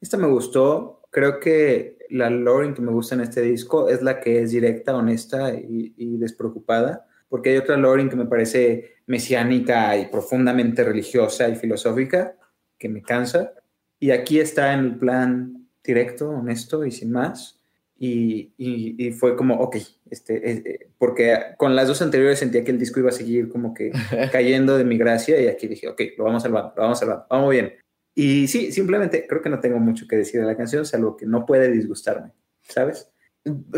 esta me gustó, creo que la Lauren que me gusta en este disco es la que es directa, honesta y, y despreocupada, porque hay otra Lauren que me parece mesiánica y profundamente religiosa y filosófica, que me cansa. Y aquí está en el plan directo, honesto y sin más. Y, y, fue como, ok, este, eh, porque con las dos anteriores sentía que el disco iba a seguir como que cayendo de mi gracia y aquí dije, ok, lo vamos salvando, lo vamos salvando, vamos bien. Y sí, simplemente creo que no tengo mucho que decir de la canción, salvo que no puede disgustarme, ¿sabes?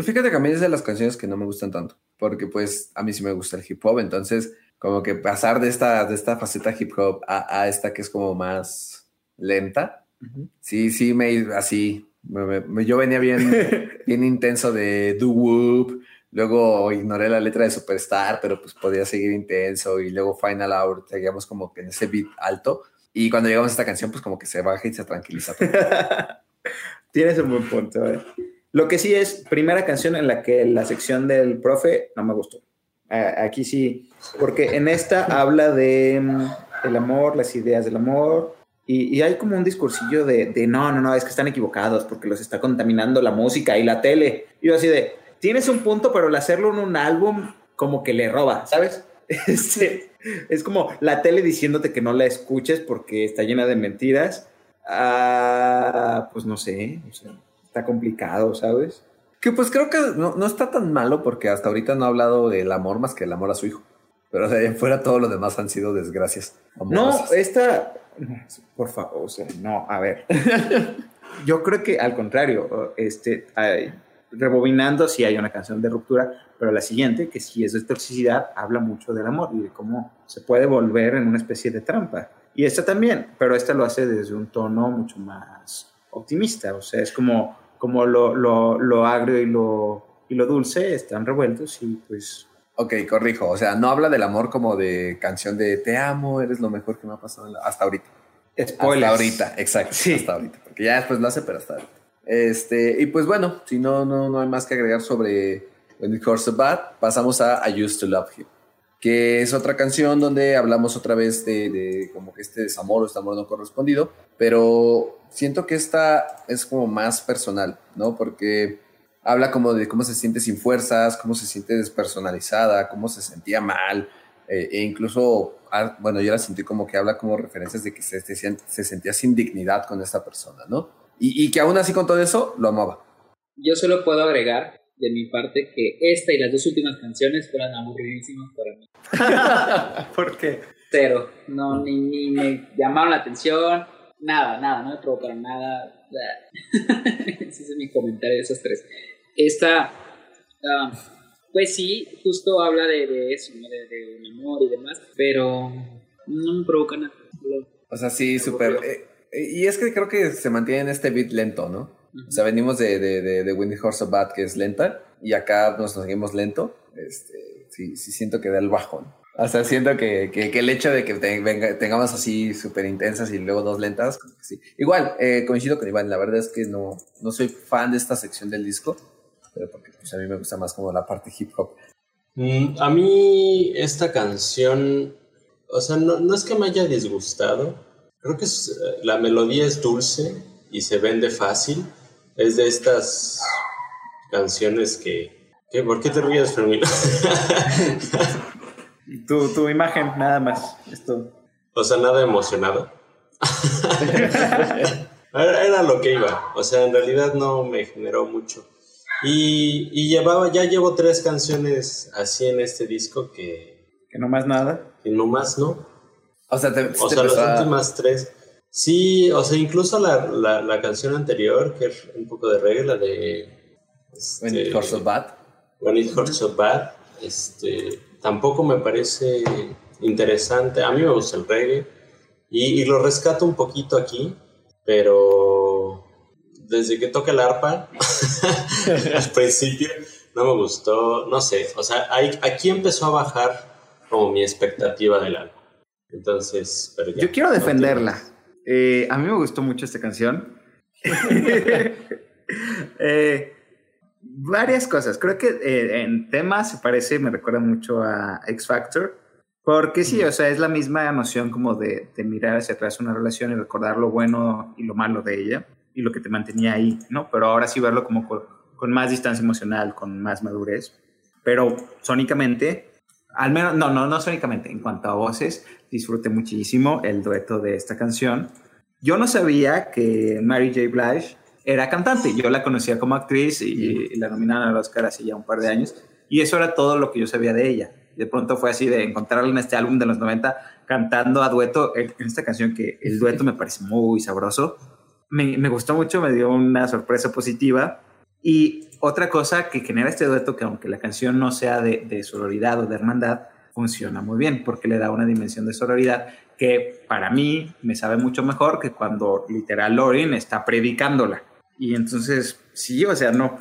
Fíjate que a mí es de las canciones que no me gustan tanto, porque pues a mí sí me gusta el hip hop, entonces como que pasar de esta, de esta faceta hip hop a, a esta que es como más lenta, sí, sí, me así, yo venía bien, bien intenso de Do Whoop, luego ignoré la letra de Superstar, pero pues podía seguir intenso y luego Final Hour, seguíamos como que en ese beat alto y cuando llegamos a esta canción pues como que se baja y se tranquiliza. Tienes un buen punto. Eh. Lo que sí es, primera canción en la que la sección del profe no me gustó. aquí sí, porque en esta habla de mm, el amor, las ideas del amor, y, hay como un discursillo de, de, no, no, no, es que están equivocados porque los está contaminando la música y la tele. Y yo así de, tienes un punto, pero el hacerlo en un álbum como que le roba, ¿sabes? Este, es como la tele diciéndote que no la escuches porque está llena de mentiras. Ah, pues no sé, está complicado, ¿sabes? Que pues creo que no, no, está tan malo porque hasta ahorita no ha hablado del amor más que el amor a su hijo. Pero de ahí fuera todo lo demás han sido desgracias. No, esta, por favor, o sea, no, a ver. Yo creo que al contrario, este, rebobinando, sí hay una canción de ruptura, pero la siguiente, que sí es de toxicidad, habla mucho del amor y de cómo se puede volver en una especie de trampa. Y esta también, pero esta lo hace desde un tono mucho más optimista, o sea, es como, como lo, lo, lo agrio y lo, y lo dulce están revueltos y pues Ok, corrijo. O sea, no habla del amor como de canción de te amo, eres lo mejor que me ha pasado hasta ahorita. Spoiler. Hasta ahorita, exacto. Sí. Hasta ahorita. Porque ya después lo hace, pero hasta ahorita. Este, y pues bueno, si no, no, no hay más que agregar sobre When It Hurts Bad, pasamos a I Used to Love Him, que es otra canción donde hablamos otra vez de, de como que este desamor o este amor no correspondido, pero siento que esta es como más personal, ¿no? Porque habla como de cómo se siente sin fuerzas, cómo se siente despersonalizada, cómo se sentía mal, eh, e incluso, ah, bueno, yo la sentí como que habla como referencias de que se, se, sentía sin dignidad con esta persona, ¿no? Y, y, que aún así con todo eso lo amaba. Yo solo puedo agregar de mi parte que esta y las dos últimas canciones fueron aburridísimas para mí. ¿Por qué? Cero, no, ni, ni me llamaron la atención, nada, nada, no me provocaron nada. Ese es mi comentario de esas tres. Esta, ah, pues sí, justo habla de, eso, de, un amor y demás, pero no me provoca nada. O sea, sí, súper. Eh, y es que creo que se mantiene en este beat lento, ¿no? O sea, venimos de, de, de, Windy Horse of Bad, que es lenta, y acá nos seguimos lento. Este, sí, sí siento que da el bajón. O sea, siento que, que, el hecho de que tengamos así súper intensas y luego dos lentas, sí. Igual, eh, coincido con Iván, la verdad es que no, no soy fan de esta sección del disco pero porque pues, a mí me gusta más como la parte hip hop. Mm, a mí esta canción, o sea, no, no es que me haya disgustado, creo que eh, la melodía es dulce y se vende fácil, es de estas canciones que... ¿qué? ¿Por qué te ríes, Fermín? tu, tu imagen, nada más, esto. O sea, nada emocionado. era lo que iba, o sea, en realidad no me generó mucho. Y, y, llevaba, ya llevo tres canciones así en este disco que... Que no más nada. Que no más, ¿no? O sea, o sea las últimas tres. Sí, o sea, incluso la, la, la, canción anterior, que es un poco de reggae, la de... Este, When It Hurts So Bad. When It Hurts So Bad. Este, tampoco me parece interesante. A mí me gusta el reggae. Y, y lo rescato un poquito aquí, pero desde que toca el arpa, al principio, no me gustó, no sé, o sea, aquí empezó a bajar como mi expectativa del álbum. Entonces, pero Yo quiero defenderla. Eh, a mí me gustó mucho esta canción. Eh, varias cosas. Creo que eh, en temas se parece, me recuerda mucho a X Factor. Porque sí, o sea, es la misma emoción como de, de mirar hacia atrás una relación y recordar lo bueno y lo malo de ella y lo que te mantenía ahí, ¿no? Pero ahora sí verlo como con, con más distancia emocional, con más madurez. Pero sónicamente, al menos, no, no, no sónicamente, en cuanto a voces, disfruté muchísimo el dueto de esta canción. Yo no sabía que Mary J. Blige era cantante. Yo la conocía como actriz y, la nominaron al Oscar hace ya un par de años. Y eso era todo lo que yo sabía de ella. De pronto fue así de encontrarla en este álbum de los 90 cantando a dueto en esta canción que el dueto me parece muy sabroso. Me, me gustó mucho, me dio una sorpresa positiva. Y otra cosa que genera este dueto, que aunque la canción no sea de, de sororidad o de hermandad, funciona muy bien porque le da una dimensión de sororidad que para mí me sabe mucho mejor que cuando literal Lorin está predicándola. Y entonces, sí, o sea, no.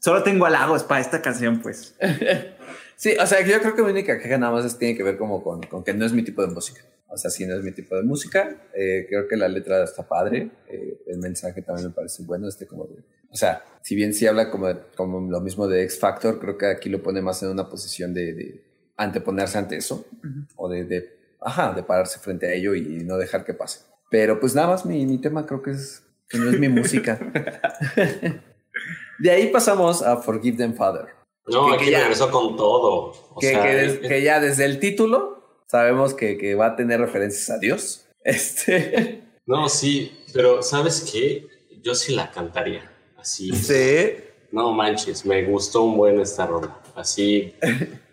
Solo tengo halagos para esta canción, pues. sí, o sea, yo creo que mi única queja nada más tiene que ver como con, con, que no es mi tipo de música. O sea, sí, no es mi tipo de música. Eh, creo que la letra está padre. Eh, el mensaje también me parece bueno. Este como de, o sea, si bien sí habla como, como lo mismo de X Factor, creo que aquí lo pone más en una posición de, de anteponerse ante eso. Uh -huh. O de, de, ajá, de pararse frente a ello y no dejar que pase. Pero pues nada más mi, mi tema creo que es que no es mi música. de ahí pasamos a Forgive Them Father. No, que, aquí que ya, regresó con todo. O que, sea, que, des, que, ya desde el título sabemos que, que, va a tener referencias a Dios. Este. No, sí, pero ¿sabes qué? Yo sí la cantaría. Así. Sí. No manches, me gustó un buen esta rola. Así.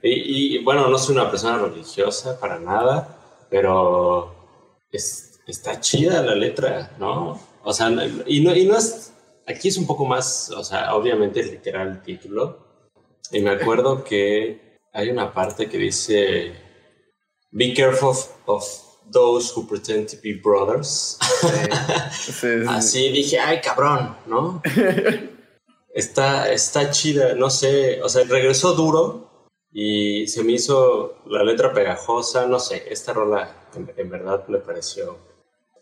y, y, bueno, no soy una persona religiosa para nada, pero es, está chida la letra, ¿no? O sea, y no, y no es, aquí es un poco más, o sea, obviamente es literal el título. Y me acuerdo que hay una parte que dice, Be careful of, those who pretend to be brothers. Sí. Sí, sí. Así dije, ay, cabrón, ¿no? está, está chida, no sé, o sea, regresó duro y se me hizo la letra pegajosa, no sé, esta rola en, en verdad me pareció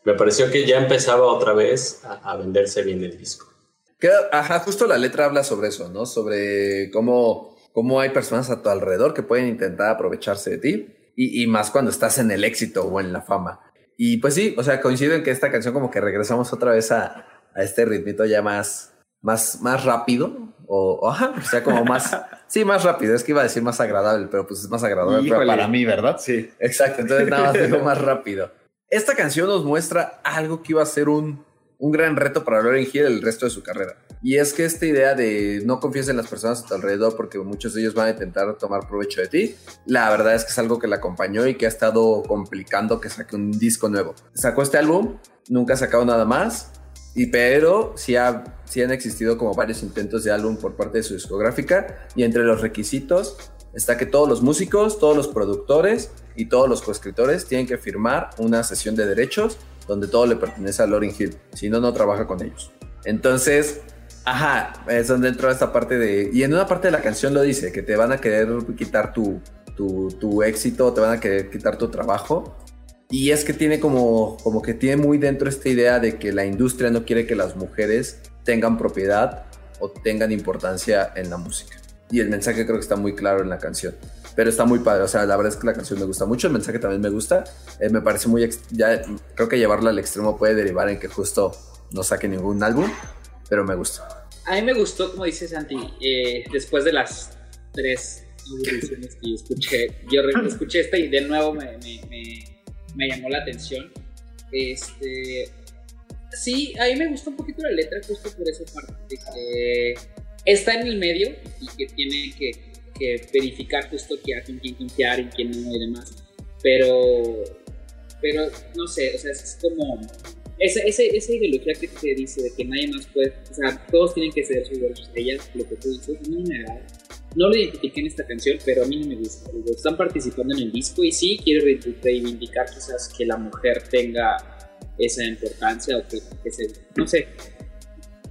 me pareció que ya empezaba otra vez a, a venderse bien el disco. Que, ajá, justo la letra habla sobre eso, ¿no? Sobre cómo, cómo hay personas a tu alrededor que pueden intentar aprovecharse de ti y, y, más cuando estás en el éxito o en la fama. Y pues sí, o sea, coincido en que esta canción como que regresamos otra vez a, a este ritmito ya más, más, más rápido o, o, ajá, o sea, como más, sí, más rápido, es que iba a decir más agradable, pero pues es más agradable para mí, ¿verdad? Sí. Exacto, entonces nada más digo más rápido. Esta canción nos muestra algo que iba a ser un, un gran reto para Lauryn Hill el resto de su carrera. Y es que esta idea de no confíes en las personas a tu alrededor porque muchos de ellos van a intentar tomar provecho de ti, la verdad es que es algo que la acompañó y que ha estado complicando que saque un disco nuevo. Sacó este álbum, nunca ha sacado nada más, y pero sí, ha, sí han existido como varios intentos de álbum por parte de su discográfica y entre los requisitos está que todos los músicos, todos los productores y todos los coescritores tienen que firmar una sesión de derechos donde todo le pertenece a Lauryn Hill. Si no, no trabaja con ellos. Entonces, ajá, es donde entró esta parte de... Y en una parte de la canción lo dice, que te van a querer quitar tu, tu, tu éxito, te van a querer quitar tu trabajo. Y es que tiene como, como que tiene muy dentro esta idea de que la industria no quiere que las mujeres tengan propiedad o tengan importancia en la música y el mensaje creo que está muy claro en la canción. Pero está muy padre, o sea, la verdad es que la canción me gusta mucho, el mensaje también me gusta. Eh, me parece muy. Ya, creo que llevarla al extremo puede derivar en que justo no saque ningún álbum, pero me gusta. A mí me gustó, como dice Santi, eh, después de las tres audiciones que escuché, yo escuché esta y de nuevo me, me, me, llamó la atención. Este. Sí, a mí me gustó un poquito la letra, justo por esa parte de que está en el medio y que tiene que, que verificar justo que a quién limpiar y quién no y demás. Pero, pero no sé, o sea, es como esa, esa, esa ideología que te dice de que nadie más puede, o sea, todos tienen que ser sus estrellas, lo que tú dices, no me agrada. No lo identifiqué en esta canción, pero a mí no me gusta. Están participando en el disco y sí quiero reivindicar quizás que la mujer tenga esa importancia o que, que se, no sé,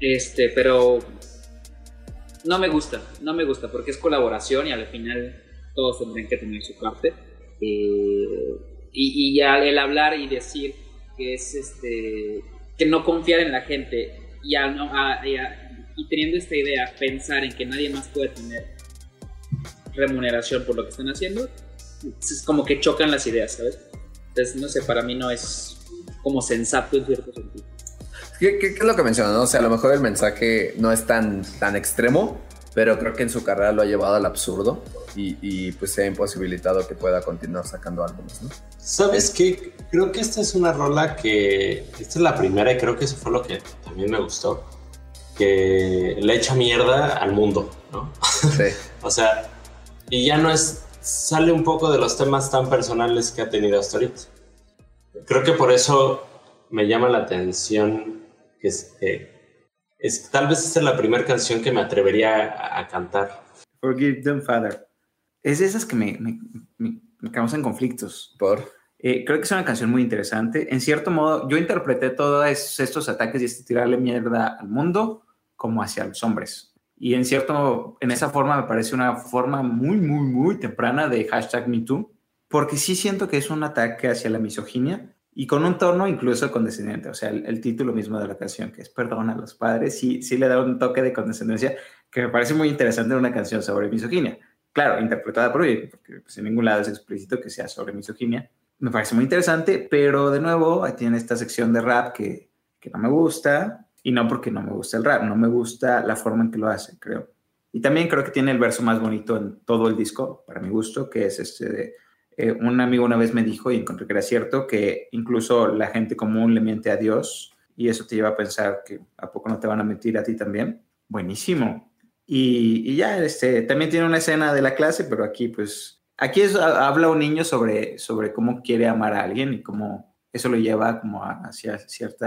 este, pero no me gusta, no me gusta porque es colaboración y al final todos tendrían que tener su parte. Eh, y, y ya el hablar y decir que es este que no confiar en la gente y, a, a, y, y, teniendo esta idea pensar en que nadie más puede tener remuneración por lo que están haciendo es como que chocan las ideas sabes entonces no sé para mí no es como sensato en cierto sentido ¿Qué, qué, qué es lo que mencionas? no? O sea, a lo mejor el mensaje no es tan, tan extremo, pero creo que en su carrera lo ha llevado al absurdo y, y pues se ha imposibilitado que pueda continuar sacando álbumes, ¿no? ¿Sabes qué? Creo que esta es una rola que. Esta es la primera y creo que eso fue lo que también me gustó. Que le echa mierda al mundo, ¿no? Sí. O sea, y ya no es. Sale un poco de los temas tan personales que ha tenido hasta ahorita. Creo que por eso me llama la atención que es, eh, es- tal vez esta es la primera canción que me atrevería a, a cantar. Forgive them, Father. Es de esas que me, me, me- me causan conflictos. Por. Eh, creo que es una canción muy interesante. En cierto modo, yo interpreté todos es- estos ataques y este tirarle mierda al mundo como hacia los hombres. Y en cierto, en esa forma me parece una forma muy, muy, muy temprana de hashtag MeToo, porque sí siento que es un ataque hacia la misoginia y con un tono incluso condescendiente. O sea, el, el título mismo de la canción, que es Perdón a los padres, sí, sí le da un toque de condescendencia que me parece muy interesante en una canción sobre misoginia. Claro, interpretada por ella, porque pues, en ningún lado es explícito que sea sobre misoginia me parece muy interesante, pero de nuevo ahí tiene esta sección de rap que, que no me gusta, y no porque no me gusta el rap, no me gusta la forma en que lo hace, creo. Y también creo que tiene el verso más bonito en todo el disco, para mi gusto, que es este de, eh, un amigo una vez me dijo, y encontré que era cierto, que incluso la gente común le miente a Dios, y eso te lleva a pensar que a poco no te van a mentir a ti también. Buenísimo. Y, y ya, este, también tiene una escena de la clase, pero aquí pues Aquí es, ha- habla un niño sobre, sobre cómo quiere amar a alguien y cómo eso lo lleva como a- hacia cierto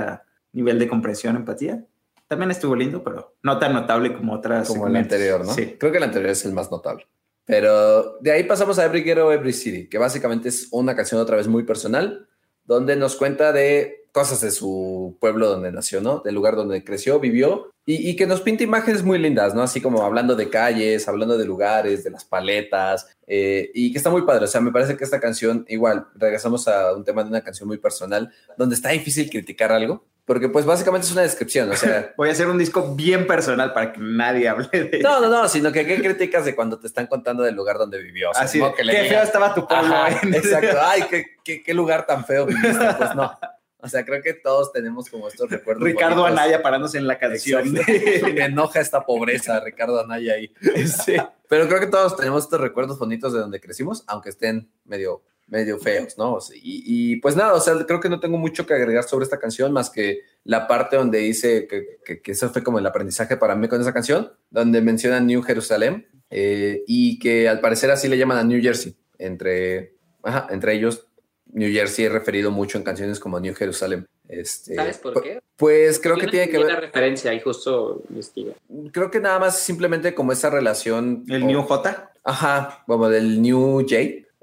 nivel de comprensión, empatía. También estuvo lindo, pero no tan notable como otras. Como el anterior, ¿no? Sí. Creo que el anterior es el más notable. Pero de ahí pasamos a Every Ghetto, Every City, que básicamente es una canción otra vez muy personal, donde nos cuenta de cosas de su pueblo donde nació, ¿no? Del lugar donde creció, vivió, y, que nos pinta imágenes muy lindas, ¿no? Así como hablando de calles, hablando de lugares, de las paletas, eh, y que está muy padre. O sea, me parece que esta canción, igual, regresamos a un tema de una canción muy personal, donde está difícil criticar algo, porque pues básicamente es una descripción, o sea... Voy a hacer un disco bien personal para que nadie hable de No, no, no, sino que qué criticas de cuando te están contando del lugar donde vivió. O sea, Así, que le qué feo estaba tu pueblo. Ajá, exacto. Ay, qué, qué, qué lugar tan feo viviste. Pues no. O sea, creo que todos tenemos como estos recuerdos. Ricardo bonitos. Anaya parándose en la canción. Me enoja esta pobreza, Ricardo Anaya ahí. Sí. Pero creo que todos tenemos estos recuerdos bonitos de donde crecimos, aunque estén medio, medio feos, ¿no? Y, y, pues nada, o sea, creo que no tengo mucho que agregar sobre esta canción, más que la parte donde dice que, que, que eso fue como el aprendizaje para mí con esa canción, donde menciona New Jerusalén eh, y que al parecer así le llaman a New Jersey. Entre, ajá, entre ellos, New Jersey he referido mucho en canciones como New Jerusalem. Este, ¿Sabes por qué? Pues creo Yo que no tiene que ver, la referencia y justo investigué. creo que nada más simplemente como esa relación. El o- New J. Ajá, como del New J,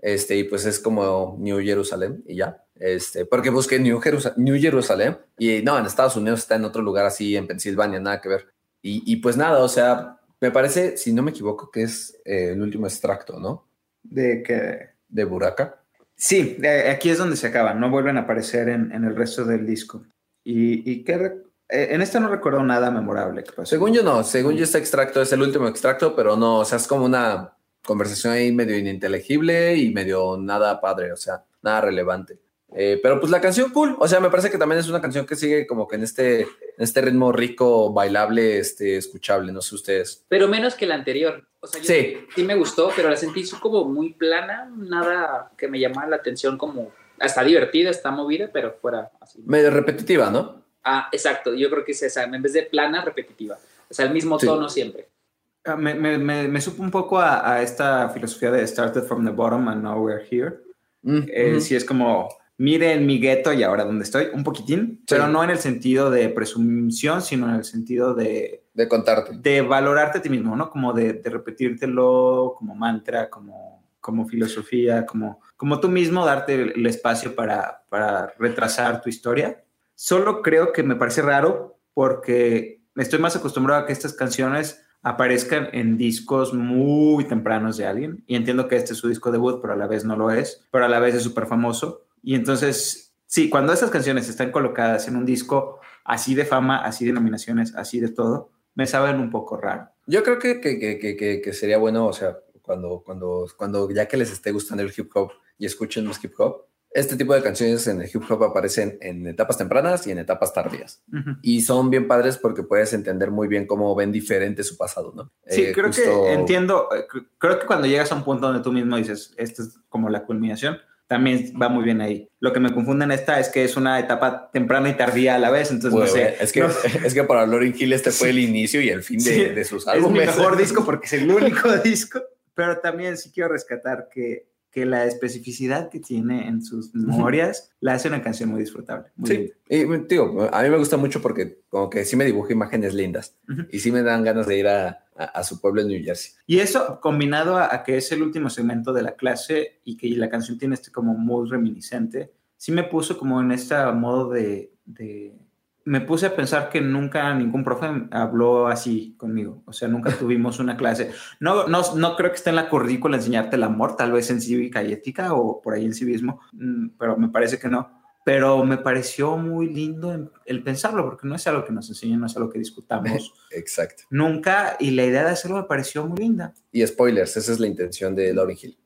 este, y pues es como New Jerusalén y ya. Este, porque busqué New, Jerusa- New Jerusalén y no, en Estados Unidos está en otro lugar así, en Pensilvania, nada que ver. Y, y pues nada, o sea, me parece, si no me equivoco, que es eh, el último extracto, ¿no? De que. De Buraka. Sí, de- aquí es donde se acaban, no vuelven a aparecer en, en el resto del disco. Y, y que eh, en esta no recuerdo nada memorable que pasó. Según yo no, según yo este extracto es el último extracto, pero no, o sea, es como una conversación ahí medio ininteligible y medio nada padre, o sea, nada relevante. Eh, pero pues la canción cool, o sea, me parece que también es una canción que sigue como que en este, en este ritmo rico, bailable, este, escuchable, no sé ustedes. Pero menos que la anterior. O sea, yo Sí. sí me gustó, pero la sentí como muy plana, nada que me llamara la atención como... Está divertida, está movida, pero fuera así. Medio repetitiva, ¿no? Ah, exacto, yo creo que es esa, en vez de plana, repetitiva. O sea, el mismo Sí. tono siempre. Ah, Me, me, me, me supo un poco a, a esta filosofía de Started from the bottom and now we're here. Mm, Eh. Sí, es como, miren mi gueto y ahora dónde estoy, un poquitín, pero no en el sentido de presunción, sino en el sentido de, De contarte. de valorarte a ti mismo, ¿no? Como de, de repetírtelo como mantra, como, como filosofía, como, como tú mismo darte el, el espacio para, para retrasar tu historia. Solo creo que me parece raro porque estoy más acostumbrado a que estas canciones aparezcan en discos muy tempranos de alguien. Y entiendo que este es su disco debut, pero a la vez no lo es, pero a la vez es súper famoso. Y entonces, sí, cuando estas canciones están colocadas en un disco así de fama, así de nominaciones, así de todo, me saben un poco raro. Yo creo que, que, que, que- que sería bueno, o sea, cuando, cuando, cuando ya que les esté gustando el hip hop y escuchen más hip hop, este tipo de canciones en el hip hop aparecen en etapas tempranas y en etapas tardías. Ujú. Y son bien padres porque puedes entender muy bien cómo ven diferente su pasado, ¿no? Sí, Eh, creo justo- que entiendo, eh, cr- creo que cuando llegas a un punto donde tú mismo dices, esto es como la culminación, también va muy bien ahí. Lo que me confunde en esta es que es una etapa temprana y tardía a la vez, entonces Pues, no sé. es, que, no- es que para Lauryn Hill este fue el inicio y el fin de, Sí, de sus es mi álbumes. mejor disco porque es el único disco, pero también sí quiero rescatar que, que la especificidad que tiene en sus memorias la hace una canción muy disfrutable. muy Sí, linda. y digo, a mí me gusta mucho porque como que sí me dibuja imágenes lindas Ujú. y sí me dan ganas de ir a, a- a su pueblo en New Jersey. Y eso combinado a, a que es el último segmento de la clase y que la canción tiene este como mood reminiscente, sí me puso como en este modo de, de- Me puse a pensar que nunca ningún profe habló así conmigo. O sea, nunca tuvimos una clase. No, no, no creo que esté en la currícula enseñarte el amor, tal vez en cívica y ética o por ahí en civismo, mm, pero me parece que no. Pero me pareció muy lindo el- pensarlo, porque no es algo que nos enseñen, no es algo que discutamos Exacto. nunca, y la idea de hacerlo me pareció muy linda. Y spoilers, esa es la intención de Lauryn Hill,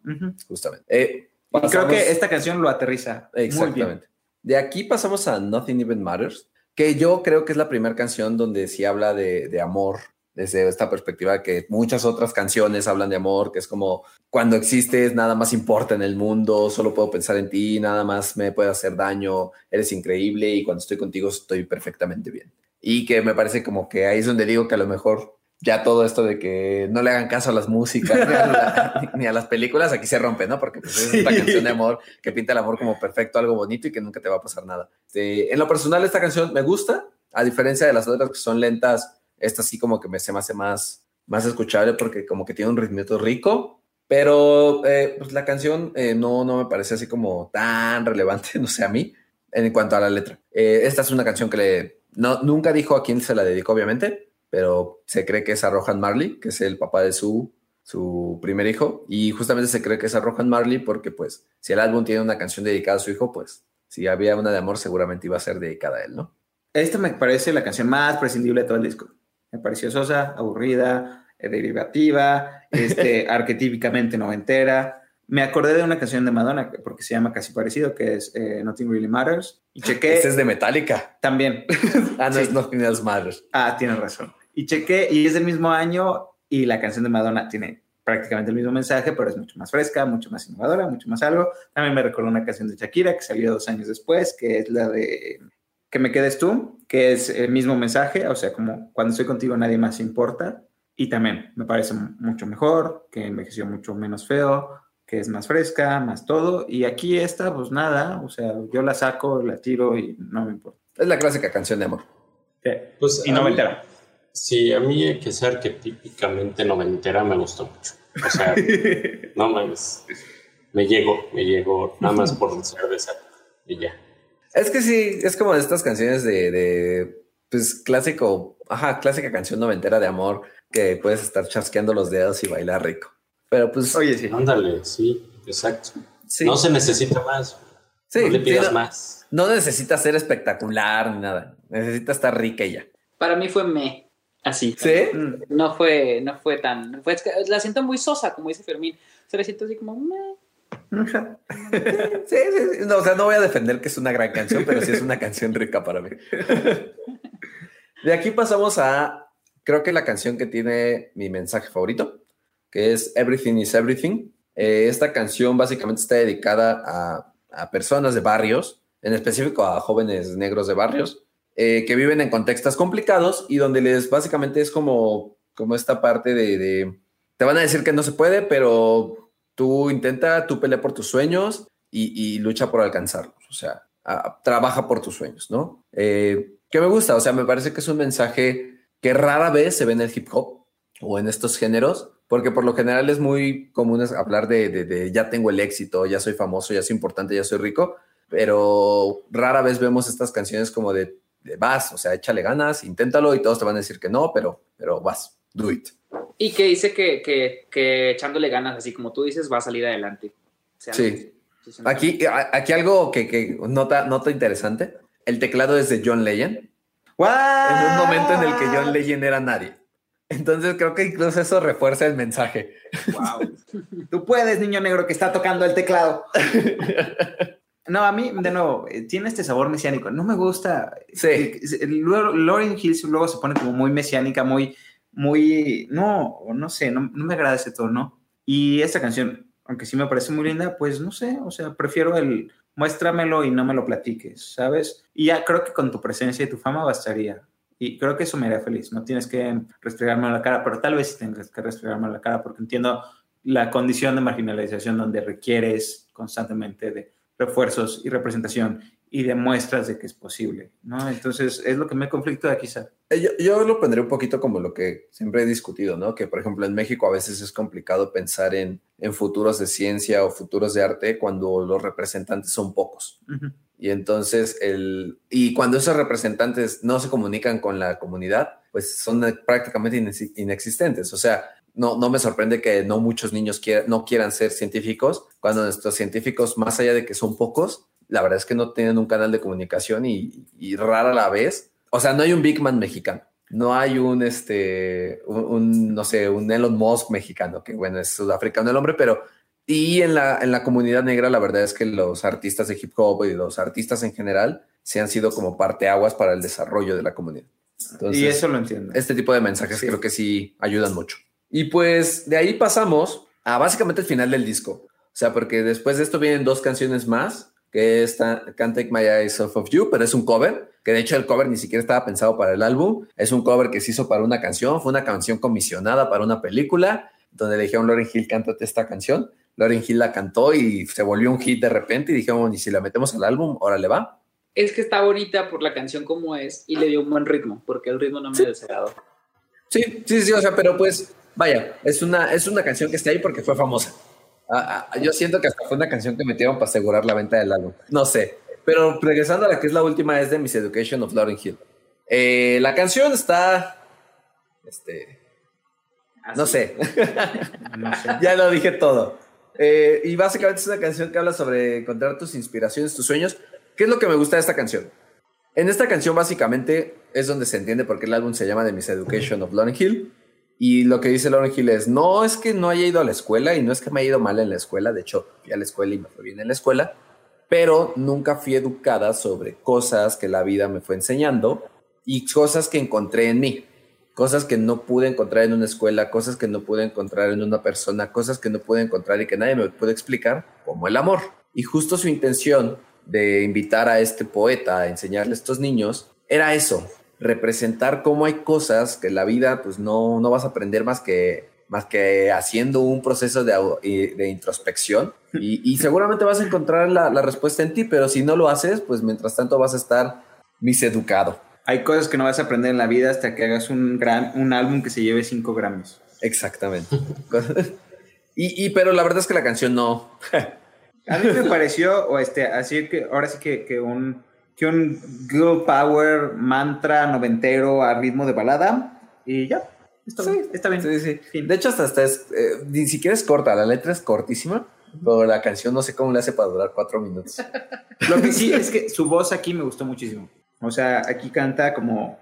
justamente. Eh, Y creo pasamos- que esta canción lo aterriza muy bien. Exactamente. De aquí pasamos a Nothing Even Matters, que yo creo que es la primera canción donde sí habla de, de amor, desde esta perspectiva que muchas otras canciones hablan de amor, que es como cuando existes, nada más importa en el mundo, solo puedo pensar en ti, nada más me puede hacer daño, eres increíble y cuando estoy contigo estoy perfectamente bien. Y que me parece como que ahí es donde digo que a lo mejor ya todo esto de que no le hagan caso a las músicas ni a, la- ni a las películas, aquí se rompe, ¿no? Porque pues, es esta Sí. canción de amor que pinta el amor como perfecto, algo bonito y que nunca te va a pasar nada. Este, en lo personal, esta canción me gusta, a diferencia de las otras que son lentas, esta sí como que me se me hace más, más escuchable porque como que tiene un ritmito rico, pero eh, pues la canción eh, no, no me parece así como tan relevante, no sé, a mí, en cuanto a la letra. Eh, esta es una canción que le, no, nunca dijo a quién se la dedicó, obviamente, pero se cree que es a Rohan Marley, que es el papá de su, su primer hijo, y justamente se cree que es a Rohan Marley porque pues si el álbum tiene una canción dedicada a su hijo, pues si había una de amor seguramente iba a ser dedicada a él, ¿no? Esta me parece la canción más prescindible de todo el disco. Me pareció sosa, aburrida, eh, derivativa, este, arquetípicamente noventera. Me acordé de una canción de Madonna, porque se llama casi parecido, que es eh, Nothing Really Matters. Y chequé Este es de Metallica. también. Ah, no, Sí. es Nothing Else Matters. Ah, tienes razón. Y chequé, y es del mismo año, y la canción de Madonna tiene prácticamente el mismo mensaje, pero es mucho más fresca, mucho más innovadora, mucho más algo. También me recordó una canción de Shakira que salió dos años después, que es la de Que me quedes tú, que es el mismo mensaje, o sea, como cuando estoy contigo nadie más importa. Y también me parece mucho mejor, que envejeció mucho menos feo, que es más fresca, más todo. Y aquí esta, pues nada, o sea, yo la saco, la tiro y no me importa. Es la clásica canción de amor. Pues y no me mí- entero. Sí, a mí que sea arquetípicamente noventera me gustó mucho. O sea, no mames. Me llegó, me llegó nada más por ser de esa y ya. Es que sí, es como de estas canciones de, de, pues clásico, ajá, clásica canción noventera de amor que puedes estar chasqueando los dedos y bailar rico. Pero pues, Oye, sí. Ándale, sí, exacto. sí, No se necesita más. sí, no le sí, pidas no, más. no necesita ser espectacular ni nada, necesita estar rica y ya. Para mí fue me. Así. ¿Sí? Mm. No fue, no fue tan. Fue, la siento muy sosa, como dice Fermín. Se la siento así como. meh. Sí, sí, sí. No, o sea, no voy a defender que es una gran canción, pero sí es una canción rica para mí. De aquí pasamos a, creo que la canción que tiene mi mensaje favorito, que es Everything is Everything. Eh, esta canción básicamente está dedicada a, a personas de barrios, en específico a jóvenes negros de barrios, eh, que viven en contextos complicados y donde les básicamente es como, como esta parte de, te van a decir que no se puede, pero tú intenta, tú pelea por tus sueños y, y lucha por alcanzarlos. O sea, trabaja por tus sueños, ¿no? Eh, que me gusta, o sea, me parece que es un mensaje que rara vez se ve en el hip hop o en estos géneros, porque por lo general es muy común hablar de, ya tengo el éxito, ya soy famoso, ya soy importante, ya soy rico, pero rara vez vemos estas canciones como de vas, o sea, échale ganas, inténtalo y todos te van a decir que no, pero, pero vas, do it. Y que dice que, que, que echándole ganas, así como tú dices, va a salir adelante. Sea, Sí. Aquí, a- aquí algo que, que nota, nota interesante, el teclado es de John Legend, en un momento en el que John Legend era nadie. Entonces creo que incluso eso refuerza el mensaje. Wow. Tú puedes, niño negro que está tocando el teclado. No, a mí, de nuevo, eh, tiene este sabor mesiánico. No me gusta. Sí. Eh, luego, Lauren Hill luego se pone como muy mesiánica, muy, muy. No, no sé, no, no me agrada ese tono. Y esta canción, aunque sí me parece muy linda, pues no sé, o sea, prefiero el muéstramelo y no me lo platiques, ¿sabes? Y ya creo que con tu presencia y tu fama bastaría. Y creo que eso me haría feliz. No tienes que restregarme la cara, pero tal vez tengas que restregarme la cara porque entiendo la condición de marginalización donde requieres constantemente de refuerzos y representación y de muestras de que es posible, ¿no? Entonces es lo que me conflictúa quizá. Eh, yo, yo, lo pondré un poquito como lo que siempre he discutido, ¿no? Que por ejemplo en México a veces es complicado pensar en, en futuros de ciencia o futuros de arte cuando los representantes son pocos. Uh -huh. Y entonces, el, y cuando esos representantes no se comunican con la comunidad, pues son prácticamente inexistentes. O sea, no, no me sorprende que no muchos niños quiera, no quieran ser científicos, cuando nuestros científicos, más allá de que son pocos, la verdad es que no tienen un canal de comunicación y, y rara la vez. O sea, no hay un Big Man mexicano. No hay un, este, un, un, no sé, un Elon Musk mexicano, que bueno, es sudafricano el hombre, pero y en la, en la comunidad negra, la verdad es que los artistas de hip hop y los artistas en general se han sido como parteaguas para el desarrollo de la comunidad. Entonces, y eso lo entiendo. Este tipo de mensajes sí. creo que sí ayudan mucho. Y pues de ahí pasamos a básicamente el final del disco. O sea, porque después de esto vienen dos canciones más, que está Can't Take My Eyes Off of You, pero es un cover, que de hecho el cover ni siquiera estaba pensado para el álbum. Es un cover que se hizo para una canción, fue una canción comisionada para una película, donde le dijeron Lauren Hill, cántate esta canción. Lauren Hill la cantó y se volvió un hit de repente y dijeron, y si la metemos al álbum, ahora le va. Es que está bonita por la canción como es y le dio un buen ritmo, porque el ritmo no me sí. desagradó. Sí, sí, sí, o sea, pero pues, vaya, es una, es una canción que está ahí porque fue famosa. Ah, ah, yo siento que hasta fue una canción que metieron para asegurar la venta del álbum. No sé, pero regresando a la que es la última, es de Miss Education of Lauren Hill. Eh, la canción está, este, no sé. no sé. ya lo dije todo. Eh, y básicamente es una canción que habla sobre encontrar tus inspiraciones, tus sueños. ¿Qué es lo que me gusta de esta canción? En esta canción básicamente es donde se entiende por qué el álbum se llama The Miseducation of Lauren Hill. Y lo que dice Lauren Hill es, no es que no haya ido a la escuela y no es que me haya ido mal en la escuela, de hecho fui a la escuela y me fue bien en la escuela, pero nunca fui educada sobre cosas que la vida me fue enseñando y cosas que encontré en mí cosas que no pude encontrar en una escuela, cosas que no pude encontrar en una persona, cosas que no pude encontrar y que nadie me puede explicar, como el amor. Y justo su intención de invitar a este poeta a enseñarle a estos niños era eso, representar cómo hay cosas que en la vida pues no, no vas a aprender más que, más que haciendo un proceso de, de introspección y, y, seguramente vas a encontrar la, la respuesta en ti, pero si no lo haces, pues mientras tanto vas a estar miseducado hay cosas que no vas a aprender en la vida hasta que hagas un, gran, un álbum que se lleve 5 gramos. Exactamente. y, y, pero la verdad es que la canción no. a mí me pareció, o este, así que ahora sí que, que un, que un girl power mantra noventero a ritmo de balada y ya. Está sí, bien. Está bien. Sí, sí. Fin. De hecho, hasta, hasta es, eh, ni siquiera es corta, la letra es cortísima. Pero la canción no sé cómo le hace para durar cuatro minutos. Lo que sí es que su voz aquí me gustó muchísimo. O sea, aquí canta como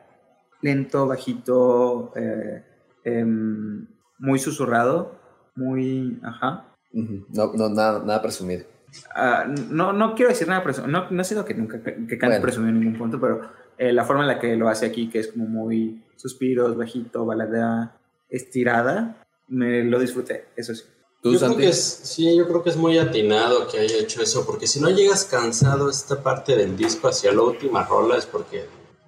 lento, bajito, eh, eh, muy susurrado, muy, ajá. No, no, nada, nada presumido. Uh, no, no quiero decir nada presumido, no, no sido que nunca que cante bueno. presumido en ningún punto, pero eh, la forma en la que lo hace aquí, que es como muy suspiros, bajito, balada, estirada, me lo disfruté, eso sí. ¿Tú, yo creo que es, sí, yo creo que es muy atinado que haya hecho eso, porque si no llegas cansado esta parte del disco hacia la última rola es porque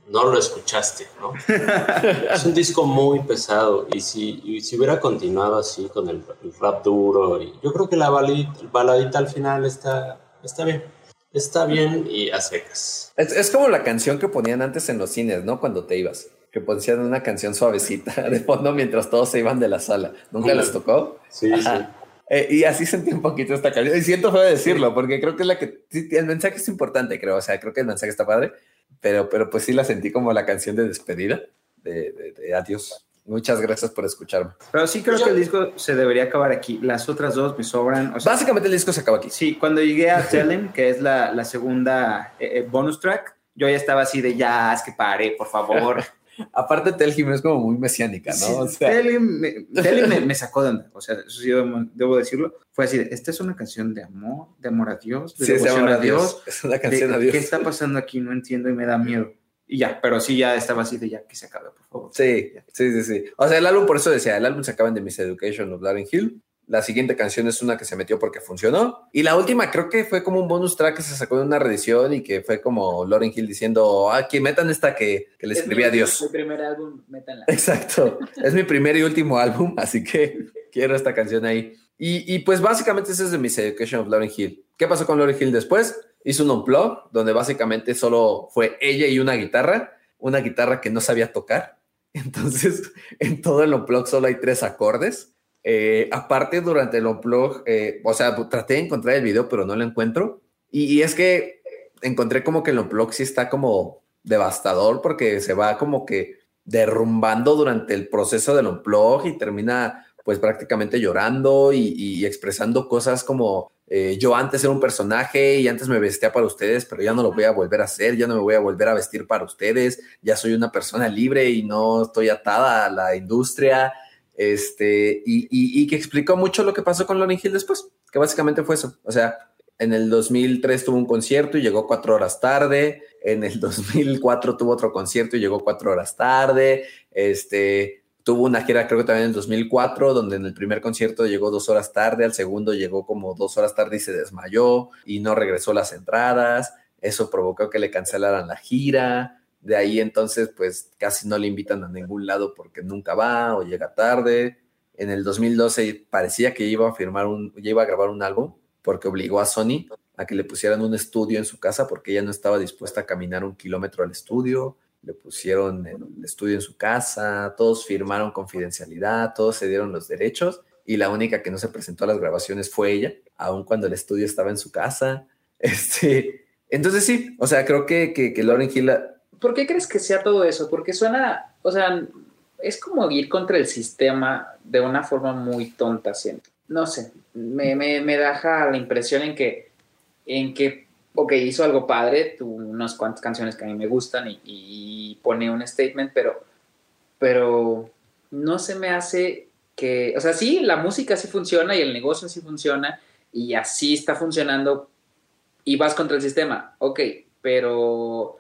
no lo escuchaste, ¿no? es un disco muy pesado y si, y si hubiera continuado así con el, el rap duro, y yo creo que la baladita, baladita al final está, está bien. Está bien y a secas. Es, es como la canción que ponían antes en los cines, ¿no? Cuando te ibas que ponían una canción suavecita de fondo mientras todos se iban de la sala. ¿Nunca les tocó? Sí, Ajá. sí. Eh, y así sentí un poquito esta canción. Y siento feo decirlo, porque creo que es la que. Sí, el mensaje es importante, creo. O sea, creo que el mensaje está padre. Pero, pero pues sí la sentí como la canción de despedida, de, de, de adiós. Muchas gracias por escucharme. Pero sí creo que el disco se debería acabar aquí. Las otras dos me sobran. O sea, Básicamente el disco se acaba aquí. Sí, cuando llegué a Tell que es la, la segunda eh, bonus track, yo ya estaba así de ya, es que pare, por favor. Aparte, Tell Him es como muy mesiánica, ¿no? Sí, Tell Him me, Tell Him me, me sacó de onda. O sea, eso sí debo, debo decirlo. Fue así, esta es una canción de amor, de amor a Dios, de Sí, devoción amor a Dios. Es una canción de, a Dios. ¿Qué está pasando aquí? No entiendo y me da miedo. Y ya, pero sí ya estaba así de ya que se acabe, por favor. Sí, sí, sí, sí. O sea, el álbum, por eso decía, el álbum se acaba en The Education of Lauryn Hill. La siguiente canción es una que se metió porque funcionó. Y la última creo que fue como un bonus track que se sacó de una reedición y que fue como Lauryn Hill diciendo, ah, que metan esta que, que le escribí a Dios. Mi primer álbum, métanla. Exacto. es mi primer y último álbum, así que quiero esta canción ahí. Y, y pues básicamente ese es de Miss Education of Lauryn Hill. ¿Qué pasó con Lauryn Hill después? Hizo un unplug donde básicamente solo fue ella y una guitarra, una guitarra que no sabía tocar. Entonces, en todo el unplug solo hay tres acordes. Eh, aparte, durante el unplug, eh, o sea, traté de encontrar el video, pero no lo encuentro. Y, es que encontré como que el unplug sí está como devastador porque se va como que derrumbando durante el proceso del unplug y termina pues prácticamente llorando y, y expresando cosas como eh, yo antes era un personaje y antes me vestía para ustedes, pero ya no lo voy a volver a hacer, ya no me voy a volver a vestir para ustedes, ya soy una persona libre y no estoy atada a la industria. Este, y, y, que explicó mucho lo que pasó con Lauryn Hill después, que básicamente fue eso. O sea, en el 2003 tuvo un concierto y llegó cuatro horas tarde. En el 2004 tuvo otro concierto y llegó cuatro horas tarde. Este, tuvo una gira, creo que también en el 2004, donde en el primer concierto llegó dos horas tarde, al segundo llegó como dos horas tarde y se desmayó y no regresó las entradas. Eso provocó que le cancelaran la gira. De ahí entonces, pues casi no le invitan a ningún lado porque nunca va o llega tarde. En el 2012 parecía que iba a firmar un, ya iba a grabar un álbum porque obligó a Sony a que le pusieran un estudio en su casa porque ella no estaba dispuesta a caminar un kilómetro al estudio. Le pusieron el estudio en su casa, todos firmaron confidencialidad, todos se dieron los derechos y la única que no se presentó a las grabaciones fue ella, aun cuando el estudio estaba en su casa. Este, entonces sí, o sea, creo que, que, que Lauren Hill... ¿Por qué crees que sea todo eso? Porque suena, o sea, es como ir contra el sistema de una forma muy tonta, siento. No sé, me, me, me deja la impresión en que, en que, ok, hizo algo padre, tuvo unas cuantas canciones que a mí me gustan y, y pone un statement, pero, pero no se me hace que, o sea, sí, la música sí funciona y el negocio sí funciona y así está funcionando y vas contra el sistema, ok, pero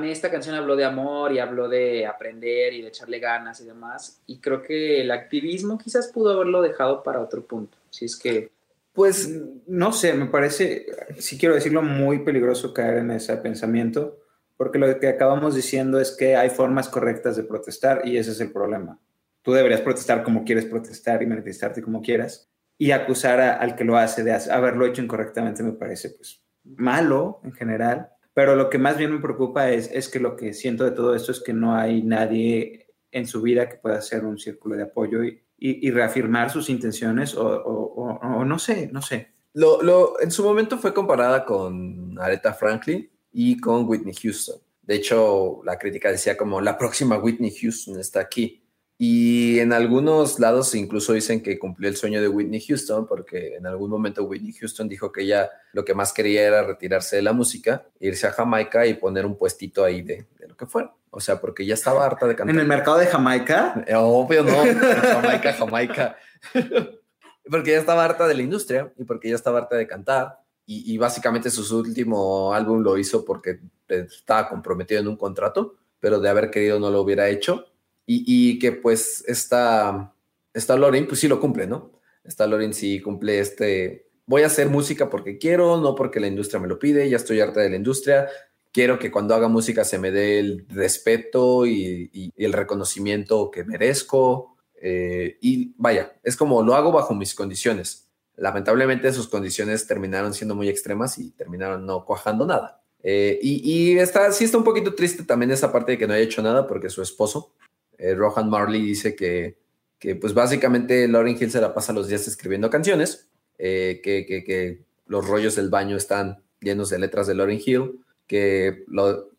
mí esta canción habló de amor y habló de aprender y de echarle ganas y demás. Y creo que el activismo quizás pudo haberlo dejado para otro punto. Si es que... Pues no sé, me parece, sí quiero decirlo, muy peligroso caer en ese pensamiento, porque lo que acabamos diciendo es que hay formas correctas de protestar y ese es el problema. Tú deberías protestar como quieres protestar y manifestarte como quieras y acusar a, al que lo hace de haberlo hecho incorrectamente me parece pues malo en general pero lo que más bien me preocupa es, es que lo que siento de todo esto es que no hay nadie en su vida que pueda hacer un círculo de apoyo y, y, reafirmar sus intenciones o, o, o, o, no sé, no sé. Lo, lo, en su momento fue comparada con Aretha Franklin y con Whitney Houston. De hecho, la crítica decía como la próxima Whitney Houston está aquí. Y en algunos lados incluso dicen que cumplió el sueño de Whitney Houston, porque en algún momento Whitney Houston dijo que ella lo que más quería era retirarse de la música, irse a Jamaica y poner un puestito ahí de, de lo que fuera. O sea, porque ya estaba harta de cantar. ¿En el mercado de Jamaica? Obvio no, Jamaica, Jamaica. porque ya estaba harta de la industria y porque ya estaba harta de cantar. Y, y básicamente su último álbum lo hizo porque estaba comprometido en un contrato, pero de haber querido no lo hubiera hecho y, y, que pues esta, esta Lorin pues sí lo cumple, ¿no? Esta Lorin sí cumple este, voy a hacer música porque quiero, no porque la industria me lo pide, ya estoy harta de la industria, quiero que cuando haga música se me dé el respeto y, y, y el reconocimiento que merezco. Eh, y vaya, es como lo hago bajo mis condiciones. Lamentablemente sus condiciones terminaron siendo muy extremas y terminaron no cuajando nada. Eh, y, y está, sí está un poquito triste también esa parte de que no haya hecho nada porque su esposo, eh, Rohan Marley dice que, que, pues básicamente Lauryn Hill se la pasa los días escribiendo canciones, eh, que, que, los rollos del baño están llenos de letras de Lauryn Hill, que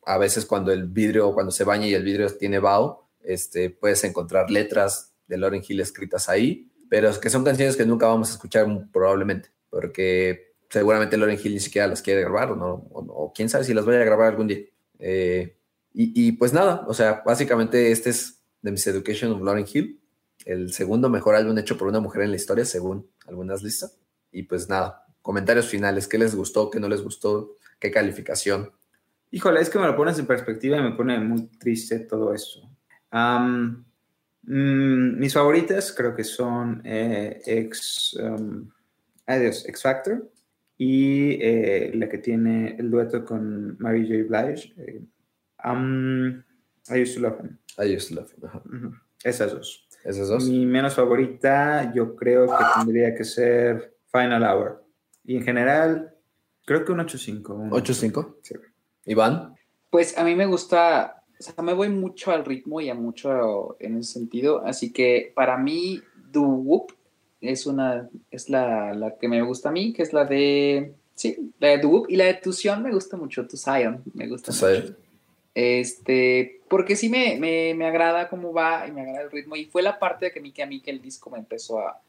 a veces cuando el vidrio, cuando se baña y el vidrio tiene vaho, este, puedes encontrar letras de Lauryn Hill escritas ahí, pero que son canciones que nunca vamos a escuchar probablemente, porque seguramente Lauryn Hill ni siquiera las quiere grabar, o, no, o, quién sabe si las vaya a grabar algún día. Eh, Y, pues nada, o sea, básicamente este es The Miseducation of Lauryn Hill, el segundo mejor álbum hecho por una mujer en la historia, según algunas listas. Y pues nada, comentarios finales, ¿qué les gustó, qué no les gustó, qué calificación? Híjole, es que me lo pones en perspectiva y me pone muy triste todo eso. Mm, mis favoritas creo que son eh, X, X Factor y eh, la que tiene el dueto con Mary J. Blige. Eh, I Used to Love Him. I Used to Love Him. Esas dos. Esas dos. Mi menos favorita yo creo que tendría que ser Final Hour. Y en general, creo que un 8.5. 8.5. Sí. Iván. Pues a mí me gusta, o sea, me voy mucho al ritmo y a mucho en ese sentido. Así que para mí, Do Whoop es una, es la, la, que me gusta a mí, que es la de, sí, la de Whoop y la de Tución me gusta mucho, Tu Zion, me gusta mucho. Este, porque sí me, me, me, agrada cómo va y me agrada el ritmo y fue la parte de que a mí que, a mí que el disco me empezó a,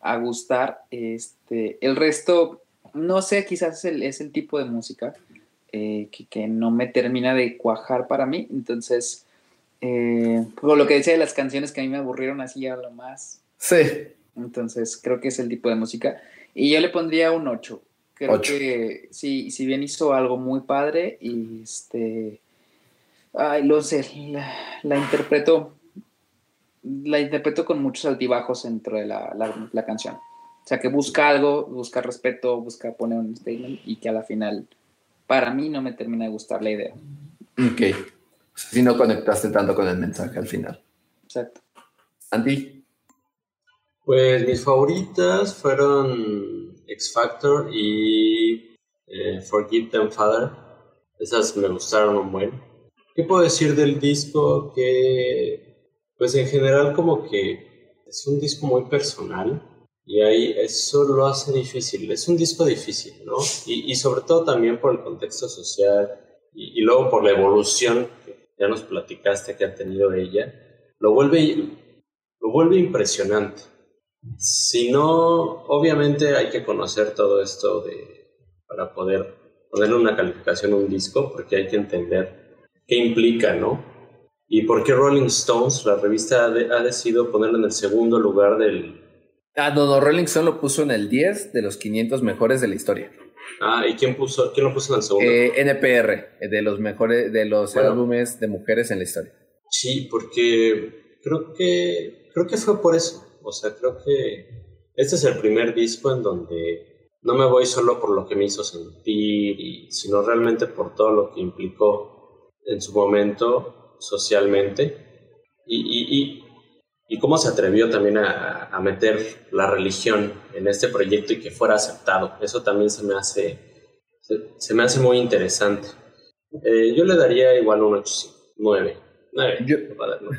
a gustar. Este, el resto, no sé, quizás es el, es el tipo de música eh, que, que, no me termina de cuajar para mí, entonces... Eh, lo que decía de las canciones que a mí me aburrieron así a lo más. Sí. Entonces, creo que es el tipo de música. Y yo le pondría un 8. Creo que sí, si bien hizo algo muy padre y este. Ay, lo sé, la, interpreto. La interpreto con muchos altibajos dentro de la, la, canción. O sea, que busca algo, busca respeto, busca poner un statement y que a la final, para mí, no me termina de gustar la idea. Ok. Si no conectaste tanto con el mensaje al final. Exacto. Andy. Pues mis favoritas fueron X Factor y eh, Forgive Them Father. Esas me gustaron un buen. ¿Qué puedo decir del disco? Que, pues en general como que es un disco muy personal y ahí eso lo hace difícil. Es un disco difícil, ¿no? Y, y sobre todo también por el contexto social y, y, luego por la evolución que ya nos platicaste que ha tenido ella. Lo vuelve, lo vuelve impresionante si no, obviamente hay que conocer todo esto de, para poder ponerle una calificación a un disco, porque hay que entender qué implica, ¿no? Y por qué Rolling Stones, la revista, ha, decidido ponerlo en el segundo lugar del... Ah, no, no, Rolling Stone lo puso en el 10 de los 500 mejores de la historia. Ah, ¿y quién, puso, quién lo puso en el segundo? Eh, NPR, de los mejores, de los álbumes de mujeres en la historia. Sí, porque creo que, creo que fue por eso o sea, creo que este es el primer disco en donde no me voy solo por lo que me hizo sentir, sino realmente por todo lo que implicó en su momento socialmente y, cómo se atrevió también a, meter la religión en este proyecto y que fuera aceptado. Eso también se me hace, se, me hace muy interesante. Eh, yo le daría igual un 8, 9. 9. Yo,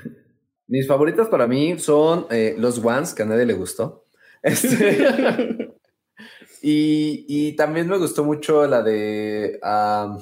mis favoritas para mí son eh, los Ones, que a nadie le gustó. Este, y, también me gustó mucho la de um,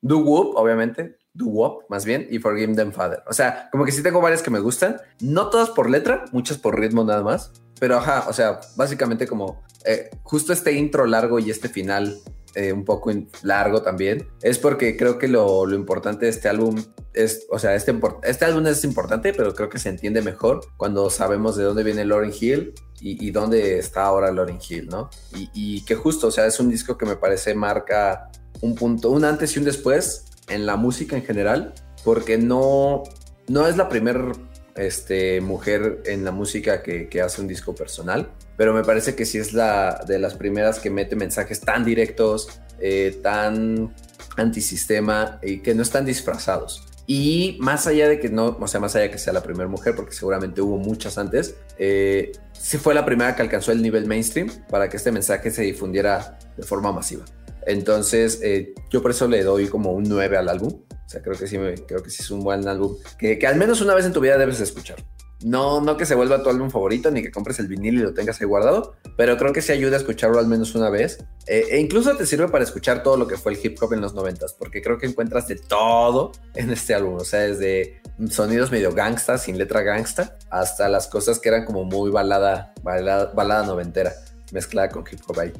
Do Whoop, obviamente. Do más bien, y Forgive Them Father. O sea, como que sí tengo varias que me gustan. No todas por letra, muchas por ritmo nada más. Pero ajá, o sea, básicamente como eh, justo este intro largo y este final eh, un poco largo también, es porque creo que lo, lo, importante de este álbum es, o sea, este, este álbum es importante, pero creo que se entiende mejor cuando sabemos de dónde viene Lauryn Hill y, y dónde está ahora Lauryn Hill, ¿no? Y, y, que justo, o sea, es un disco que me parece marca un punto, un antes y un después en la música en general, porque no, no es la primera este, mujer en la música que, hace un disco personal, pero me parece que sí es la de las primeras que mete mensajes tan directos, eh, tan antisistema y que no están disfrazados. Y más allá de que no, o sea, más allá de que sea la primera mujer, porque seguramente hubo muchas antes, eh, sí fue la primera que alcanzó el nivel mainstream para que este mensaje se difundiera de forma masiva. Entonces, eh, yo por eso le doy como un 9 al álbum. O sea, creo que sí, creo que sí es un buen álbum que, que, al menos una vez en tu vida debes escuchar. No, no que se vuelva tu álbum favorito ni que compres el vinil y lo tengas ahí guardado, pero creo que sí ayuda a escucharlo al menos una vez. Eh, e incluso te sirve para escuchar todo lo que fue el hip hop en los noventas, porque creo que encuentras de todo en este álbum. O sea, desde sonidos medio gangsta, sin letra gangsta, hasta las cosas que eran como muy balada, balada, balada noventera, mezclada con hip hop ahí.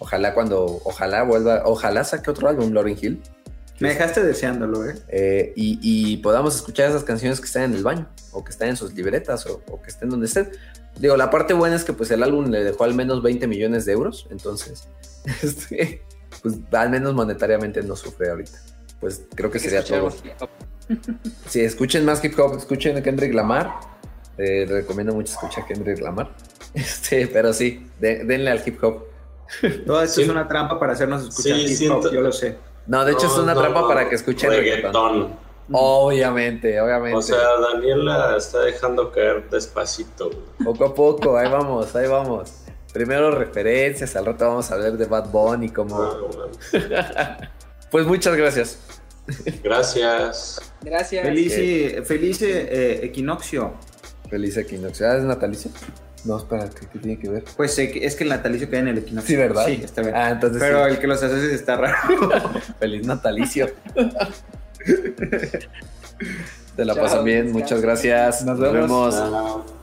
Ojalá cuando, ojalá vuelva, ojalá saque otro álbum, Lauryn Hill Me dejaste deseándolo, ¿eh? eh, y, y podamos escuchar esas canciones que están en el baño, o que están en sus libretas, o, o que estén donde estén. Digo, la parte buena es que pues el álbum le dejó al menos 20 millones de euros, entonces, este, pues al menos monetariamente no sufre ahorita. Pues creo que sería todo. más hip hop. Si escuchen más hip hop, escuchen a Kendrick Lamar. Eh, les recomiendo mucho escuchar a Kendrick Lamar. Este, pero sí, de- denle al hip hop. Todo esto Sí. es una trampa para hacernos escuchar Sí, hip hop, siento- yo lo sé. No, de hecho es una no, trampa no, para que escuchen reggaetón. reggaetón. Obviamente, obviamente. O sea, Daniela está dejando caer despacito. poco a poco, ahí vamos, ahí vamos. Primero referencias, al rato vamos a hablar de Bad Bunny como... No, mames. Pues muchas gracias. Gracias. Gracias. Feliz, feliz eh, equinoccio. Feliz equinoccio. ¿Ah, ¿Es natalicio? No, espera, ¿qué, qué tiene que ver? Pues eh, es que el natalicio cae en el equinoccio. Sí, ¿verdad? Sí, está bien. Ah, entonces Pero sí. el que los hace está raro. Feliz natalicio. Te la Chao, pasan bien, muchas gracias. Nos vemos. Chao.